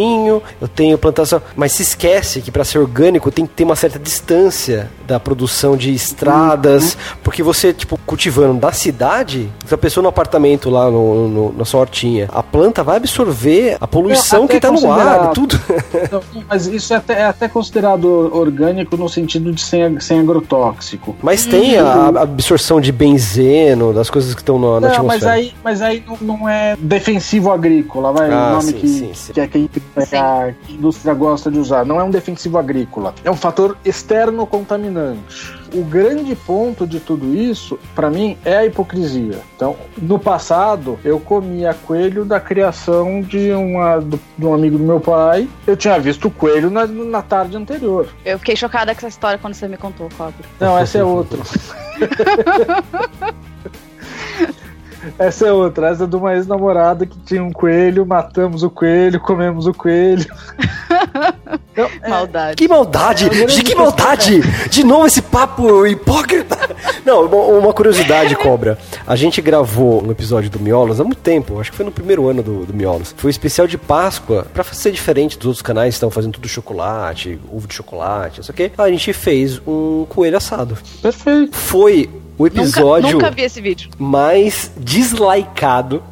eu tenho plantação. Mas se esquece que para ser orgânico tem que ter uma certa distância da produção de estradas. Porque você, tipo, cultivando da cidade, se a pessoa no apartamento lá no, no- na sua hortinha, a planta vai absorver a poluição até que tá no ar, tudo. Não, mas isso é até, é até considerado orgânico no sentido de sem, sem agrotóxico. Mas tem a a absorção de benzeno, das coisas que estão na, na Não, mas atmosfera. aí, mas aí não, não é defensivo agrícola, vai, Ah, o nome sim, que, sim, sim. que é que que a indústria gosta de usar. Não é um defensivo agrícola, é um fator externo contaminante. O grande ponto de tudo isso, para mim, é a hipocrisia. Então, no passado, eu comia coelho da criação de, uma, de um amigo do meu pai. Eu tinha visto o coelho na, na tarde anterior. Eu fiquei chocada com essa história quando você me contou, Fábio. Não, essa é outra. Essa é outra, essa é de uma ex-namorada que tinha um coelho, matamos o coelho, comemos o coelho. Então, é, maldade. Que maldade! É, de que maldade! De novo esse papo hipócrita! Não, uma curiosidade, Cobra. A gente gravou um episódio do Miolos há muito tempo, acho que foi no primeiro ano do, do Miolos. Foi um especial de Páscoa, pra ser diferente dos outros canais que estão fazendo tudo chocolate, ovo de chocolate, não sei o quê. A gente fez um coelho assado. Perfeito. Foi o episódio nunca, nunca mais dislikeado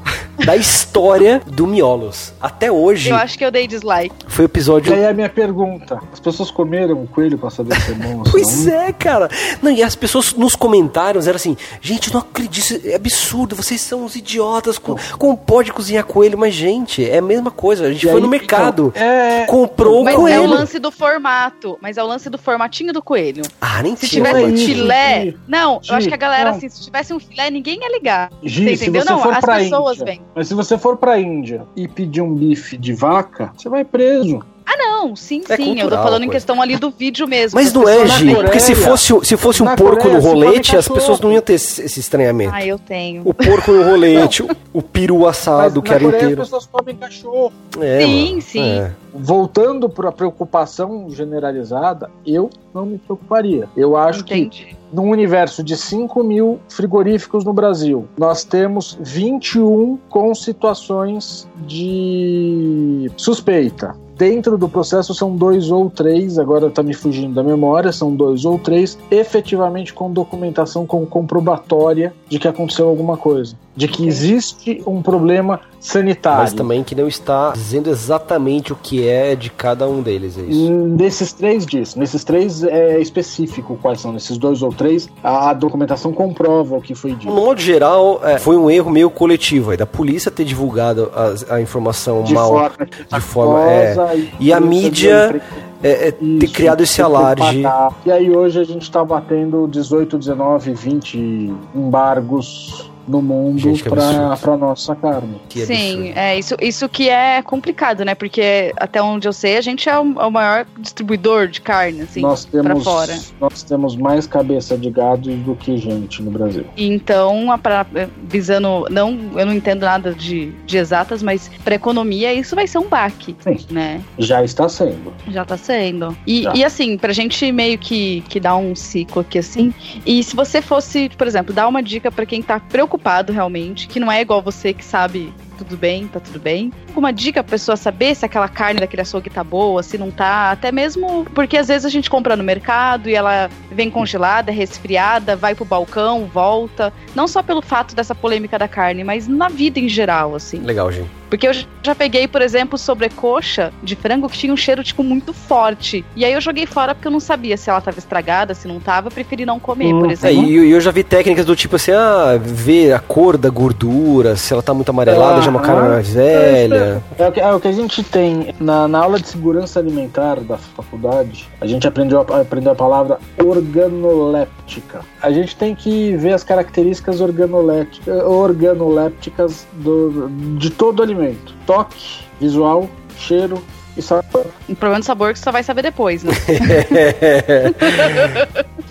da história do Miolos. Até hoje. Eu acho que eu dei dislike. Foi o episódio. E aí a minha pergunta: as pessoas comeram o coelho pra saber se é bom Pois é, cara. Não, e as pessoas nos comentários eram assim: gente, não acredito, é absurdo, vocês são uns idiotas. Com, como pode cozinhar coelho? Mas, gente, é a mesma coisa. A gente e foi aí, no mercado, então, é... comprou mas o coelho. Mas é o lance do formato. Mas é o lance do formatinho do coelho. Ah, nem Se tivesse um filé. Não, eu acho que a galera, não. assim, se tivesse um filé, ninguém ia ligar. Gi, você entendeu? Não, as pessoas vêm. Mas se você for pra Índia e pedir um bife de vaca, você vai preso. Ah, não, sim, é sim. Cultural, eu tô falando em questão ali do vídeo mesmo. Mas não é, Gi, porque se fosse, se fosse um porco Coreia, no rolete, as pessoas não iam ter esse, esse, estranhamento. Ah, eu tenho. O porco no rolete, o, o peru assado, Mas que era Coreia, inteiro. as pessoas comem cachorro. É, sim, mano, sim. É. Voltando para a preocupação generalizada, eu não me preocuparia. Eu acho Entendi. que num universo de 5 mil frigoríficos no Brasil, nós temos 21 com situações de suspeita dentro do processo são dois ou três, agora está me fugindo da memória, são dois ou três, efetivamente com documentação com comprobatória de que aconteceu alguma coisa. De que existe um problema sanitário. Mas também que não está dizendo exatamente o que é de cada um deles, é isso? Nesses três diz. Nesses três é específico quais são. Nesses dois ou três, a documentação comprova o que foi dito. No modo geral, é, foi um erro meio coletivo aí, da polícia ter divulgado a, a informação de mal. Forma de forma. É, e, e a mídia. É, é, ter criado esse alarde. E aí hoje a gente está batendo 18, 19, 20 embargos no mundo para nossa carne. Que Sim, é isso, isso que é complicado, né? Porque até onde eu sei, a gente é o, é o maior distribuidor de carne, assim, nós temos, fora. Nós temos mais cabeça de gado do que gente no Brasil. Então, pra, visando, não, eu não entendo nada de, de exatas, mas para economia isso vai ser um baque, Sim. né? Já está sendo. Já está sendo. E, Já. e assim, pra gente meio que, que dar um ciclo aqui assim, e se você fosse, por exemplo, dar uma dica para quem tá preocupado preocupado realmente, que não é igual você que sabe tudo bem, tá tudo bem. Alguma dica pra pessoa saber se aquela carne daquele açougue tá boa, se não tá, até mesmo porque às vezes a gente compra no mercado e ela vem congelada, resfriada, vai pro balcão, volta. Não só pelo fato dessa polêmica da carne, mas na vida em geral, assim. Legal, gente. Porque eu já peguei, por exemplo, sobrecoxa de frango que tinha um cheiro, tipo, muito forte. E aí eu joguei fora porque eu não sabia se ela tava estragada, se não tava, eu preferi não comer, hum, por exemplo. É, e eu já vi técnicas do tipo assim, ah, ver a cor da gordura, se ela tá muito amarelada, ah, já é uma cara mais velha. É, é, o que, é o que a gente tem na, na aula de segurança alimentar da faculdade, a gente aprendeu, aprendeu a palavra organoléptica. A gente tem que ver as características organolépticas do, de todo alimento alimento. Toque, visual, cheiro e sabor. O problema do sabor é que você só vai saber depois, né?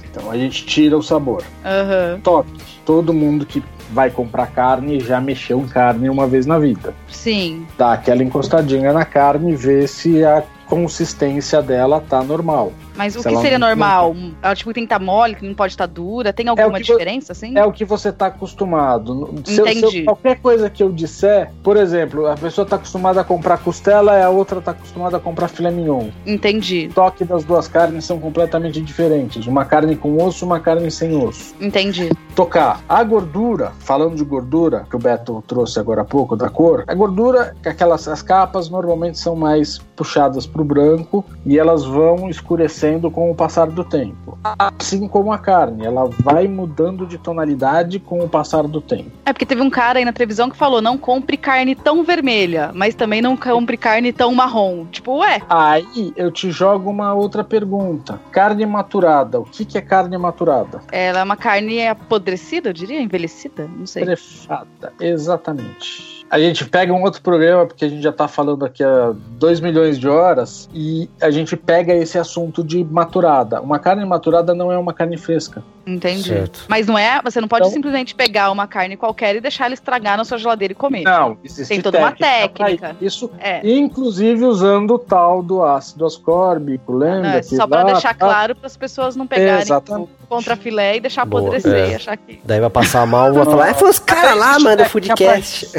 então a gente tira o sabor. Uhum. Toque. Todo mundo que vai comprar carne já mexeu em carne uma vez na vida. Sim. Dá aquela encostadinha na carne e vê se a consistência dela tá normal. Mas o que seria normal? Não... Ela tipo, tem que estar tá mole, que não pode estar tá dura? Tem alguma é diferença, assim? É o que você tá acostumado. Se, Entendi. Se qualquer coisa que eu disser, por exemplo, a pessoa tá acostumada a comprar costela e a outra tá acostumada a comprar filé mignon. Entendi. O toque das duas carnes são completamente diferentes. Uma carne com osso, uma carne sem osso. Entendi. Tocar. A gordura, falando de gordura, que o Beto trouxe agora há pouco, da cor, a gordura, aquelas as capas normalmente são mais puxadas pro branco e elas vão escurecendo envelhecendo com o passar do tempo. Assim como a carne, ela vai mudando de tonalidade com o passar do tempo. É porque teve um cara aí na televisão que falou: não compre carne tão vermelha, mas também não compre carne tão marrom. Tipo, ué. Aí eu te jogo uma outra pergunta: carne maturada, o que, que é carne maturada? Ela é uma carne apodrecida, eu diria, envelhecida? Não sei. Trefada, exatamente. A gente pega um outro programa, porque a gente já tá falando aqui há 2 milhões de horas, e a gente pega esse assunto de maturada. Uma carne maturada não é uma carne fresca. Entendi. Certo. Mas não é. Você não pode Então- simplesmente pegar uma carne qualquer e deixar ela estragar na sua geladeira e comer. Não, existe Tem toda uma pra técnica. Isso, É. inclusive usando o tal do ácido ascórbico, lembra? Não, é só pra lá- deixar claro para as pessoas não pegarem Exatamente. o contra filé e deixar Boa, apodrecer é. e achar que. Daí vai passar mal, vai falar, é, foi os caras lá, mano, do Foodcast.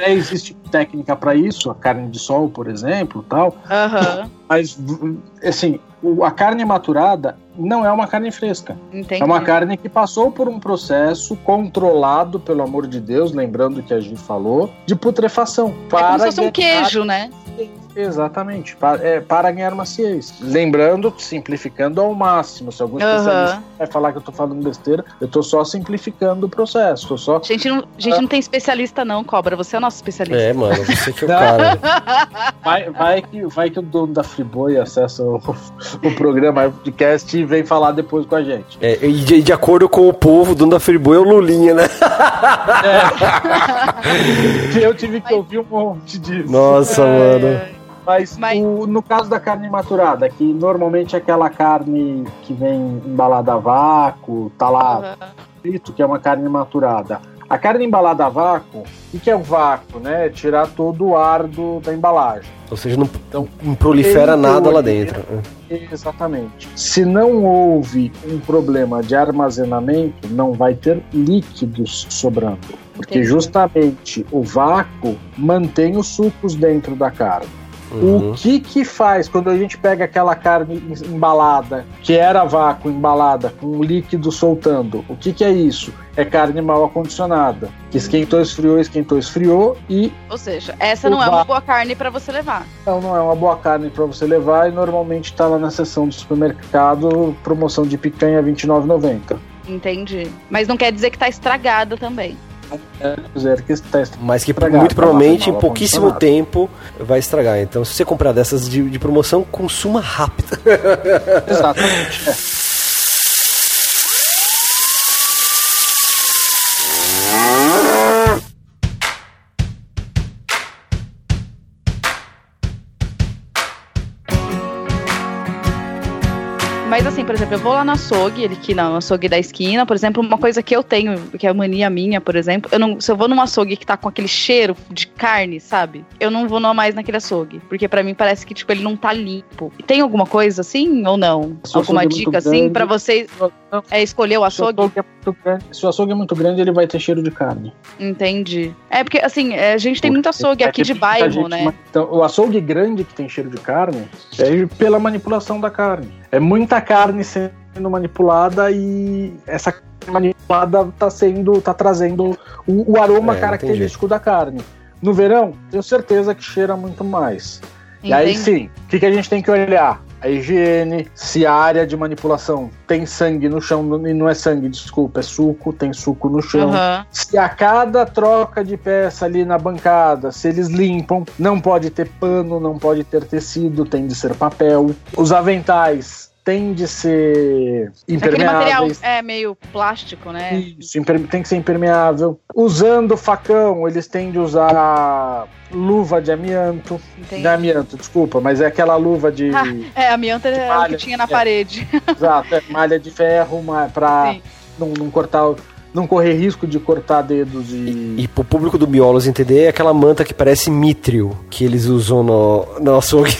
É, existe técnica para isso, a carne de sol, por exemplo, tal. Aham, Mas, assim, o- a carne maturada não é uma carne fresca. entendi. É uma carne que passou por um processo controlado, pelo amor de Deus, lembrando que a gente falou, de putrefação. É como se fosse um queijo, né? Exatamente, para, é, para ganhar maciez. Lembrando, simplificando ao máximo. Se algum especialista vai falar que eu tô falando besteira, eu tô só simplificando o processo. Tô só A gente, não, a gente não tem especialista, não, cobra. Você é o nosso especialista. É, mano, você que é o cara. Vai, vai, que, vai que o dono da Friboi acessa o, o programa o podcast e vem falar depois com a gente. É, e de, de acordo com o povo, o dono da Friboi é o Lulinha, né? Eu tive que ouvir um monte disso. Nossa, mano. Mas, Mas- o- no caso da carne maturada, que normalmente é aquela carne que vem embalada a vácuo, tá lá frito, que é uma carne maturada. A carne embalada a vácuo, o que é o vácuo, né? É tirar todo o ar do, da embalagem. Ou seja, não, Então, não prolifera nada lá dentro. Exatamente. Se não houve um problema de armazenamento, não vai ter líquidos sobrando. Porque Entendi. justamente o vácuo mantém os sucos dentro da carne. Uhum. O que que faz quando a gente pega aquela carne embalada, que era vácuo embalada, com o líquido soltando? O que que é isso? É carne mal acondicionada. Que esquentou, esfriou, esquentou, esfriou e Ou seja, essa não é uma boa carne pra você levar. então não é uma boa carne para você levar e normalmente está lá na seção do supermercado, promoção de picanha R$ 29,90. Entendi. Mas não quer dizer que tá estragada também. Que Mas que Estragar, muito tá provavelmente em pouquíssimo acondicionado. tempo vai estragar. Então, se você comprar dessas de, de promoção, consuma rápido. exatamente. é. Mas assim, por exemplo, eu vou lá no açougue, ele aqui no açougue da esquina, por exemplo, uma coisa que eu tenho, que é mania minha, por exemplo, eu não, se eu vou num açougue que tá com aquele cheiro de carne, sabe? Eu não vou não mais naquele açougue, porque pra mim parece que tipo ele não tá limpo. Tem alguma coisa assim ou não? Se alguma açougue é dica muito assim pra vocês é escolher o Se o açougue? açougue é grande- se o açougue é muito grande, ele vai ter cheiro de carne. Entendi. É porque assim, é, a gente tem muito açougue É aqui de que bairro, gente- né? Então, o açougue grande que tem cheiro de carne é pela manipulação da carne. É muita carne sendo manipulada e essa carne manipulada tá sendo, tá trazendo o, o aroma É, característico da carne. No verão, tenho certeza que cheira muito mais. E aí Entendi. sim, o que, que a gente tem que olhar? A higiene, se a área de manipulação tem sangue no chão, e não é sangue, desculpa, é suco, tem suco no chão. Aham. Se a cada troca de peça ali na bancada, se eles limpam, não pode ter pano, não pode ter tecido, tem de ser papel. Os aventais têm de ser Aquele material é meio plástico, né? Isso, tem que ser impermeável. Usando facão, eles têm de usar luva de amianto. Entendi. De amianto, desculpa, mas é aquela luva de. É, a amianto era o que tinha na é. parede. Exato, é malha de ferro Sim. não, não cortar. Não correr risco de cortar dedos e. E pro público do Miolos entender, é aquela manta que parece mitrio que eles usam no, no açougue.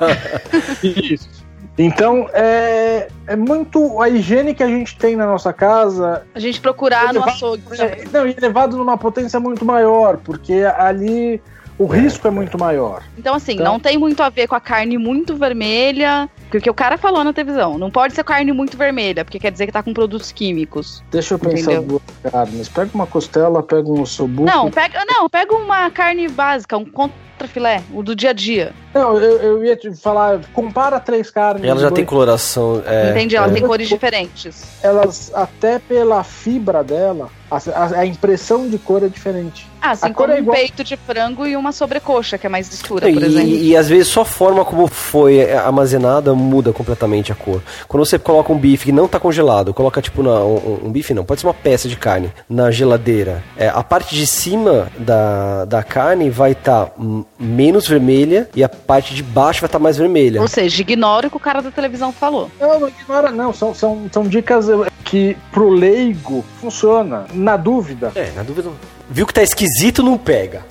Isso. Então, é, é muito. A higiene que a gente tem na nossa casa. A gente procurar no Elevado- açougue. É, não, e levado numa potência muito maior, porque ali o É. risco é muito maior. Então, assim, Então- não tem muito a ver com a carne muito vermelha, porque o cara falou na televisão. Não pode ser carne muito vermelha, porque quer dizer que tá com produtos químicos. Deixa eu pensar Entendeu? duas carnes. Pega uma costela, pega um ossobuco. Não, pega, não, pega uma carne básica, um contrafilé, o do dia a dia. Não, eu, eu ia te falar, compara três carnes. Ela já tem coloração. É, Entendi, ela é. tem cores diferentes. Elas, até pela fibra dela, a, a- a impressão de cor é diferente. Ah, assim A cor como é igual- um peito de frango e uma sobrecoxa, que é mais escura, E, por exemplo. e, às vezes só a forma como foi armazenada muda completamente a cor. Quando você coloca um bife que não tá congelado, coloca tipo na, um, um bife não, pode ser uma peça de carne na geladeira. É, a parte de cima da, da carne vai estar menos vermelha e a parte de baixo vai estar mais vermelha. Ou seja, ignora o que o cara da televisão falou. Não, não ignora, não. São, são, são dicas eh, que pro leigo funciona. Na dúvida. É, na dúvida. Viu que tá esquisito, não pega.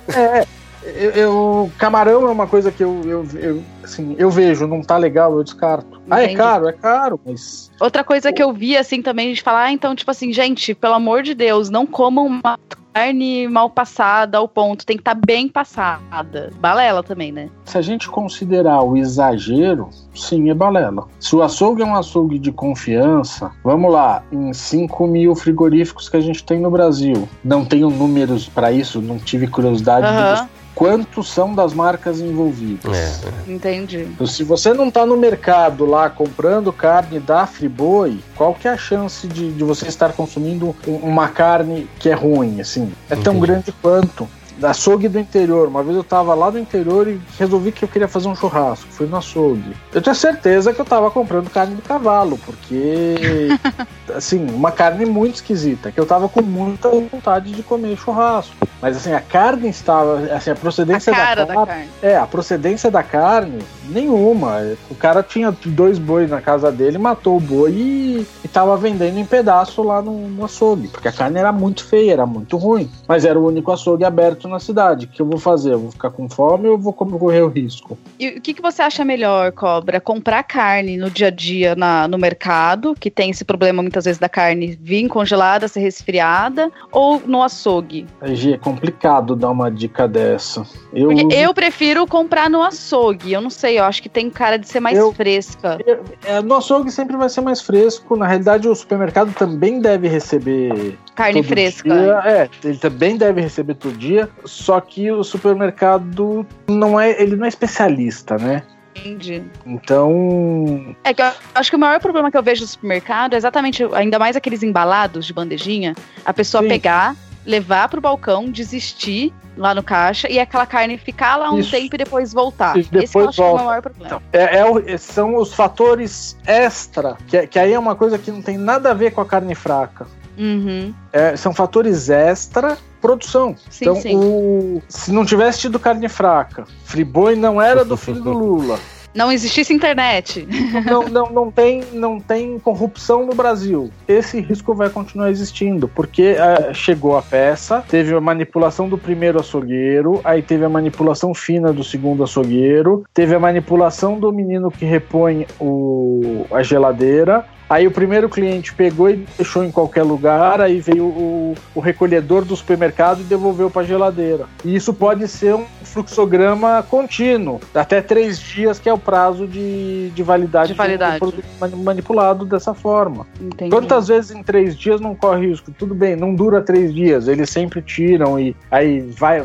Eu, eu- camarão é uma coisa que eu, eu, eu, assim, eu vejo, não tá legal, eu descarto. Ah, é Entendi. caro, é caro, mas. Outra coisa que eu vi, assim, também, de falar, ah, então, tipo assim, gente, pelo amor de Deus, não comam uma carne mal passada ao ponto, tem que estar bem passada. Balela também, né? Se a gente considerar o exagero, sim, é balela. Se o açougue é um açougue de confiança, vamos lá, em 5 mil frigoríficos que a gente tem no Brasil, não tenho números para isso, não tive curiosidade de Aham. buscar. Quantos são das marcas envolvidas? É, Entendi. Então, se você não tá no mercado lá comprando carne da Friboi, qual que é a chance de, de você estar consumindo um- uma carne que é ruim, assim? É tão Entendi. grande quanto. Da açougue do interior. Uma vez eu tava lá no interior e resolvi que eu queria fazer um churrasco. Fui no açougue. Eu tinha certeza que eu tava comprando carne de cavalo, porque. assim, uma carne muito esquisita, que eu tava com muita vontade de comer churrasco. Mas assim, a carne estava. Assim, a A procedência cara da da carne. carne. É, a procedência da carne, nenhuma. O cara tinha dois bois na casa dele, matou o boi e, e tava vendendo em pedaço lá no, no açougue. Porque a carne era muito feia, era muito ruim. Mas era o único açougue aberto na cidade. O que eu vou fazer? Eu vou ficar com fome ou vou correr o risco? E o que, que você acha melhor, Cobra? Comprar carne no dia a dia na, no mercado, que tem esse problema muitas vezes da carne vir congelada, ser resfriada, ou no açougue? Gi, é complicado dar uma dica dessa. Eu, Porque eu prefiro comprar no açougue. Eu não sei, eu acho que tem cara de ser mais Eu- fresca. eu- é, no açougue sempre vai ser mais fresco. Na realidade, o supermercado também deve receber Carne fresca. dia. É, ele também deve receber todo dia. Só que o supermercado não é, ele não é especialista, né? Entendi. Então, É que eu acho que o maior problema que eu vejo no supermercado é exatamente, ainda mais aqueles embalados de bandejinha, a pessoa Sim. pegar, levar pro balcão, desistir lá no caixa e aquela carne ficar lá um Isso. tempo e depois voltar. E Esse eu depois acho que é o maior problema. então, é, é o- são os fatores extra, que, é- que aí é uma coisa que não tem nada a ver com a carne fraca. Uhum. É, são fatores extra produção. Sim, então, sim. O, se não tivesse tido carne fraca, Friboi não era do filho do Lula. Não existisse internet. não, não, não, tem, não tem corrupção no Brasil. Esse risco vai continuar existindo, porque ah, chegou a peça, teve a manipulação do primeiro açougueiro, aí teve a manipulação fina do segundo açougueiro, teve a manipulação do menino que repõe o, a geladeira. Aí o primeiro cliente pegou e deixou em qualquer lugar, aí veio o, o recolhedor do supermercado e devolveu para a geladeira. E isso pode ser um fluxograma contínuo, até três dias, que é o prazo de, de validade, De validade. do produto mani- manipulado dessa forma. Entendi. Quantas vezes em três dias não corre risco? Tudo bem, não dura três dias, eles sempre tiram e aí vai.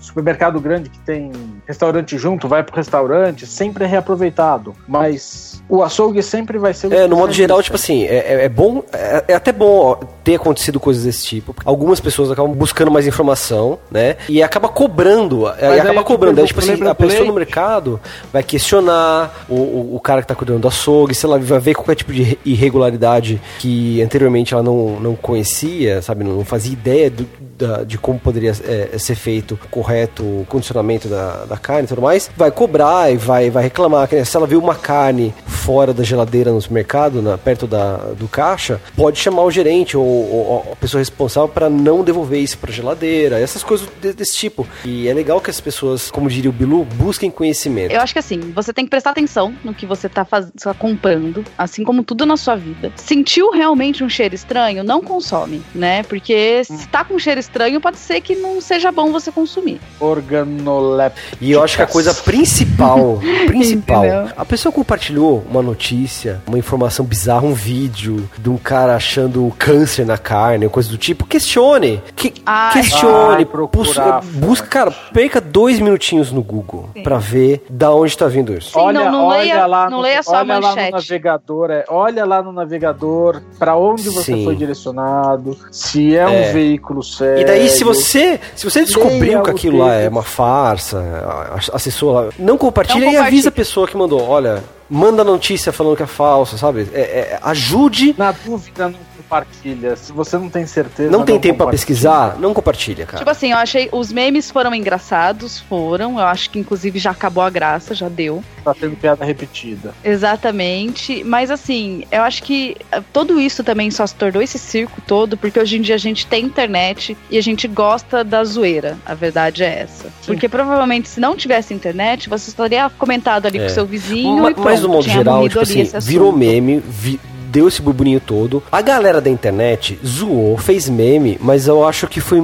Supermercado grande que tem restaurante junto, vai pro restaurante, sempre é reaproveitado. Mas o açougue sempre vai ser É, no modo geral, especialista. tipo assim, é, é- é bom, é, é até bom ter acontecido coisas desse tipo. Algumas pessoas acabam buscando mais informação, né? E acaba cobrando, é, aí acaba cobrando. Aí, tipo pergunto, assim, a pessoa no mercado vai questionar o, o, o cara que tá cuidando do açougue, sei lá, vai ver qualquer tipo de irregularidade que anteriormente ela não, não conhecia, sabe? Não fazia ideia do- da- de como poderia é, ser feito o correto condicionamento da, da carne e tudo mais. Vai cobrar e vai, vai reclamar. né, Se ela viu uma carne fora da geladeira no supermercado, na- perto da, do caixa, pode chamar o gerente ou, ou a pessoa responsável para não devolver isso para geladeira, essas coisas de- desse tipo. E é legal que as pessoas, como diria o Bilu, busquem conhecimento. Eu acho que assim, você tem que prestar atenção no que você tá, faz... tá comprando, assim como tudo na sua vida. Sentiu realmente um cheiro estranho? Não consome, né? Porque se tá com cheiro estranho, estranho, pode ser que não seja bom você consumir. Organolep. E eu acho que a coisa principal, principal, a pessoa compartilhou uma notícia, uma informação bizarra, um vídeo de um cara achando câncer na carne, coisa do tipo. Questione, que, Ai. questione, Vai procurar, bus- busca, cara, perca dois minutinhos no Google Sim. pra ver da onde tá vindo isso. Sim, não- não leia- lá não no, leia só a olha lá manchete. no navegador, é, olha lá no navegador pra onde você Sim. foi direcionado, se é, É. um veículo sério. E daí, se você, se você descobriu que aquilo lá é uma farsa, a- acessou lá, não compartilha Não e avisa a pessoa que mandou. Olha, manda notícia falando que é falsa, sabe? É- é- ajude. Na dúvida, não compartilha. Se você não tem certeza. Não tem tempo pra compartilha. pesquisar, não compartilha, cara. Tipo assim, eu achei. Os memes foram engraçados, foram. Eu acho que inclusive já acabou a graça, já deu. Tá tendo piada repetida. Exatamente. Mas assim, eu acho que eh, tudo isso também só se tornou esse circo todo, porque hoje em dia a gente tem internet e a gente gosta da zoeira. A verdade é essa. Porque provavelmente se não tivesse internet, você estaria comentado ali É. com seu vizinho. Ma- e Mas no pronto, modo geral, tipo assim, virou meme, vi- deu esse burburinho todo. A galera da internet zoou, fez meme, mas eu acho que foi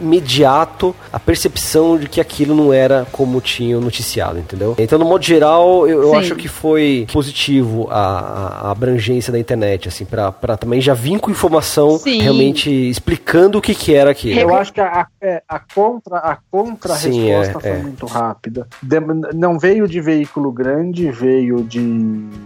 imediato a percepção de que aquilo não era como tinham noticiado, entendeu? Então, no modo geral, eu, eu acho que foi positivo a, a- a abrangência da internet, assim, pra, pra também já vir com informação Sim. realmente explicando o que que era aquilo. Eu acho que a, é, a contra a contra Sim, resposta é, foi é. muito rápida. De- não veio de veículo grande, veio de,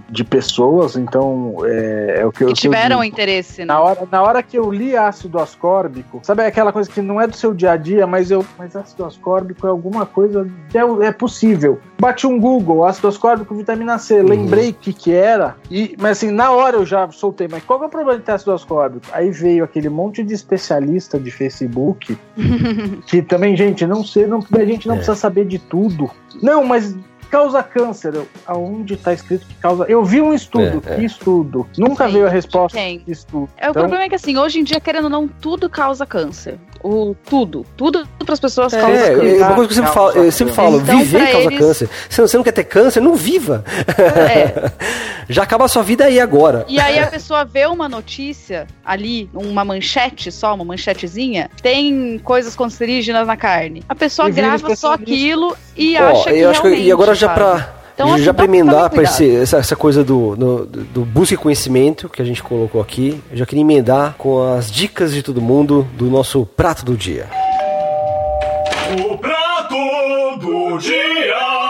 de pessoas, então é, é o que eu Que que eu tiveram digo. interesse, né? Na hora, na hora que eu li ácido ascórbico, sabe aquela coisa que não é do seu dia a dia, mas eu, mas ácido ascórbico é alguma coisa é, é possível. Bati um Google, ácido ascórbico, vitamina C, Uhum. lembrei o que que era, e, mas assim, na hora eu já soltei, mas qual que é o problema de ter ácido ascórbico? Aí veio aquele monte de especialista de Facebook, que também, gente, não sei, não, a gente não É. precisa saber de tudo. Não, mas causa câncer. Aonde tá escrito que causa? Eu vi um estudo, É, é. que estudo. Nunca Quem? veio a resposta Quem? que estudo. É, o Então, problema é que assim, hoje em dia, querendo ou não, tudo causa câncer. O, tudo. Tudo para as pessoas É, causa é câncer. uma coisa que eu sempre falo, eu sempre falo Então, viver causa eles- câncer. Se você não quer ter câncer, não viva. É. Já acaba a sua vida aí agora. E aí a pessoa vê uma notícia ali, uma manchete só, uma manchetezinha, tem coisas cancerígenas na carne. A pessoa E grava só aquilo e Ó, acha que eu acho que realmente, e agora já sabe? pra Então, assim, já pra pra emendar esse- essa, essa coisa do, do, do busca e conhecimento que a gente colocou aqui, eu já queria emendar com as dicas de todo mundo do nosso prato do dia. O prato do dia.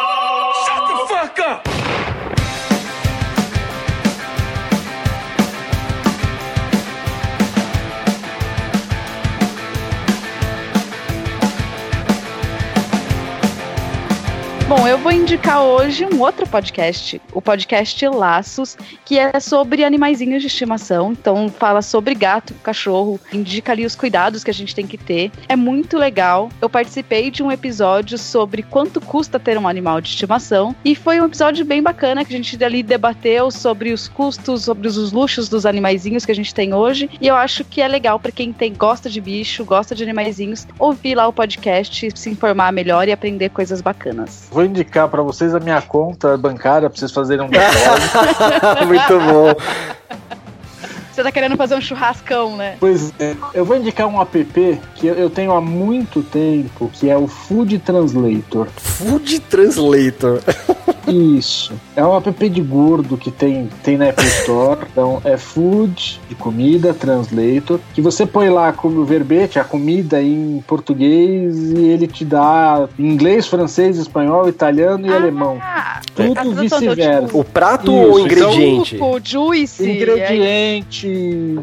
Bom, eu vou indicar hoje um outro podcast, o podcast Laços, que é sobre animaizinhos de estimação. Então, fala sobre gato, cachorro, indica ali os cuidados que a gente tem que ter. É muito legal. Eu participei de um episódio sobre quanto custa ter um animal de estimação e foi um episódio bem bacana que a gente ali debateu sobre os custos, sobre os luxos dos animaizinhos que a gente tem hoje. E eu acho que é legal para quem tem gosta de bicho, gosta de animaizinhos, ouvir lá o podcast, se informar melhor e aprender coisas bacanas. Vou indicar pra vocês a minha conta bancária pra vocês fazerem um depósito. Muito bom. Você tá querendo fazer um churrascão, né? Pois é. Eu vou indicar um app que eu- eu tenho há muito tempo, que é o Food Translator. Food Translator. Isso. É um app de gordo que tem, tem na Apple Store. Então é Food, de comida, Translator, que você põe lá como verbete, a comida em português e ele te dá inglês, francês, espanhol, italiano e alemão. Ah, Tudo a tradução, vice-versa. tipo, O prato Isso, ou então- ingrediente? suco, juice. Ingrediente.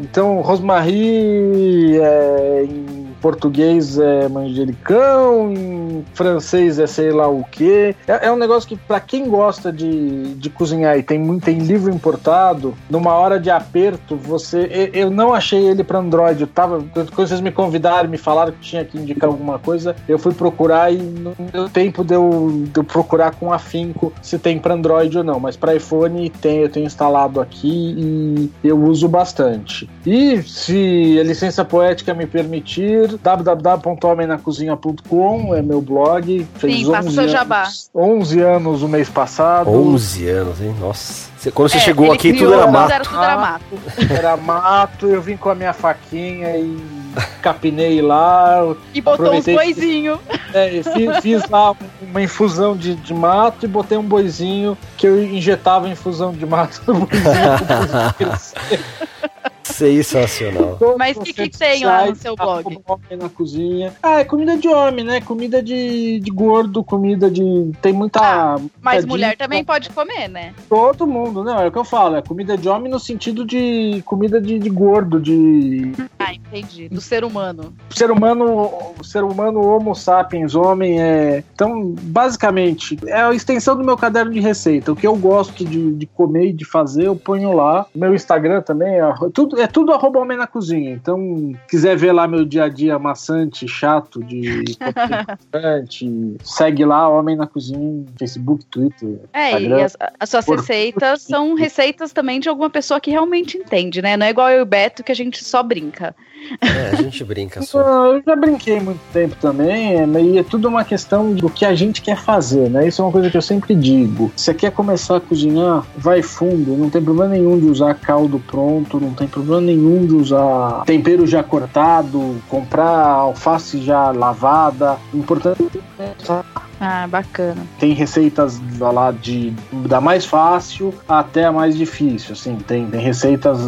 Então, rosmarie é, em português é manjericão, em francês é sei lá o que. É, é um negócio que, pra quem gosta de, de cozinhar e tem tem livro importado, numa hora de aperto, você. Eu não achei ele pra Android. Eu tava. Quando vocês me convidaram, me falaram que tinha que indicar alguma coisa, eu fui procurar e não deu tempo de eu, de eu procurar com afinco se tem pra Android ou não. Mas pra iPhone tem, eu tenho instalado aqui e eu uso bastante. E se a licença poética me permitir, coisa. www.homennacozinha.com é meu blog. Fez Sim, faça 11 seu anos, jabá. 11 anos o mês passado. 11 anos, hein? Nossa. Quando você É, chegou aqui, criou, tudo era mato. Era, tudo era mato. Era mato, eu vim com a minha faquinha e capinei lá. E botou uns boizinhos. É, fiz, fiz lá uma infusão de, de mato e botei um boizinho que eu injetava infusão de mato no boizinho. Sensacional. Mas os que que tem lá no seu blog? arroba homem na cozinha. Ah, é comida de homem, né? Comida de, de gordo, comida de. Tem muita. Ah, Mas muita mulher dica. também pode comer, né? Todo mundo, não, é o que eu falo, é comida de homem no sentido de comida de, de gordo, de Ah, entendi. Do ser humano. ser humano, ser humano homo sapiens, homem é. Então, basicamente, é a extensão do meu caderno de receita. O que eu gosto de, de comer e de fazer, eu ponho lá. Meu Instagram também é tudo, é tudo arroba homem na cozinha. Então, quiser ver lá meu dia a dia maçante, chato, de segue lá, Homem na Cozinha, Facebook, Twitter. É, Instagram. e as, as suas Por- receitas são receitas também de alguma pessoa que realmente entende, né? Não é igual eu e o Beto que a gente só brinca. É, a gente brinca só. Eu já brinquei muito tempo também, é, e é tudo uma questão do que a gente quer fazer, né? Isso é uma coisa que eu sempre digo. Se você quer começar a cozinhar, vai fundo, não tem problema nenhum de usar caldo pronto, não tem problema nenhum de usar tempero já cortado, comprar alface já lavada. O importante é Ah, bacana. tem receitas lá de da mais fácil até a mais difícil, assim, tem, tem receitas,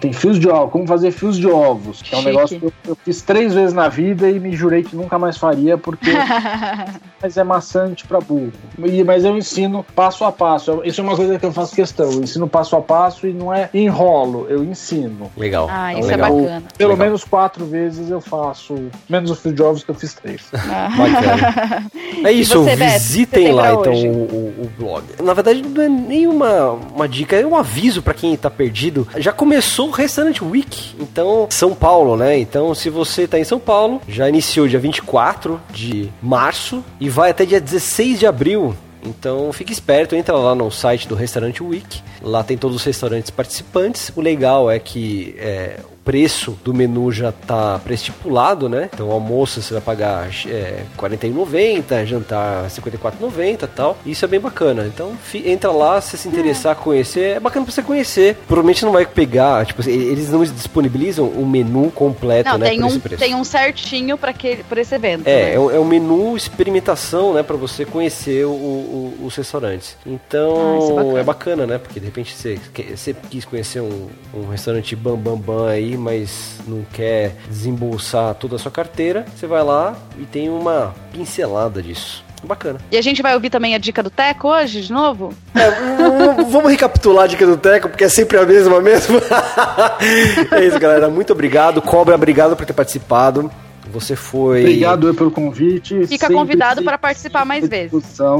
tem fios de ovos, como fazer fios de ovos, que é um Chique. negócio que eu, eu fiz três vezes na vida e me jurei que nunca mais faria porque mas é maçante pra burro. E, mas eu ensino passo a passo, isso é uma coisa que eu faço questão, eu ensino passo a passo e não é enrolo, eu ensino. Legal. ah, Então, isso legal. é bacana. Pelo Legal. menos quatro vezes eu faço, menos o fio de ovos que eu fiz três. Bacana. É isso, você, visitem Você tem lá então o, o- blog. Na verdade, não é nenhuma uma dica, é um aviso pra quem tá perdido. Já começou o Restaurant Week, então São Paulo, né? Então, se você tá em São Paulo, já iniciou dia 24 de março e vai até dia 16 de abril. Então fique esperto, entra lá no site do Restaurante Week. Lá tem todos os restaurantes participantes. O legal é que é, preço do menu já tá pré-estipulado, né? Então almoço você vai pagar é, R$ 41,90, jantar R$ 54,90 e tal. Isso é bem bacana. Então entra lá, se você se interessar, conhecer. É bacana pra você conhecer. Provavelmente não vai pegar, tipo, assim, eles não disponibilizam o menu completo, Não, né? tem um, tem um certinho pra, aquele, pra esse evento. É, né? é um, é um menu experimentação, né, para você conhecer o- o- os restaurantes. Ah, isso é Então bacana. é bacana, né? Porque de repente você, você quis conhecer um, um restaurante bam bam bam aí, mas não quer desembolsar toda a sua carteira, você vai lá e tem uma pincelada disso. Bacana. E a gente vai ouvir também a dica do Teco hoje, de novo? É, vamos recapitular a dica do Teco, porque é sempre a mesma mesmo. é isso, galera. Muito obrigado. Cobra, obrigado por ter participado. Você foi. Obrigado pelo convite. Fica Sempre convidado para participar mais vezes.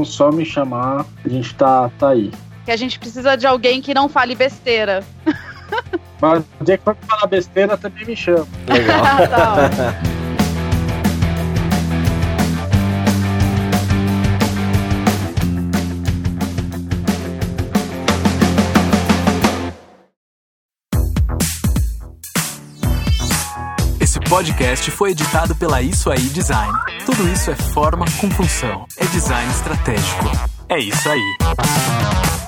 só me chamar, a gente tá, tá aí. Que a gente precisa de alguém que não fale besteira. Mas o dia que for falar besteira, também me chama. Legal. Tá ótimo. Esse podcast foi editado pela Isso Aí Design. Tudo isso é forma com função. É design estratégico. É isso aí.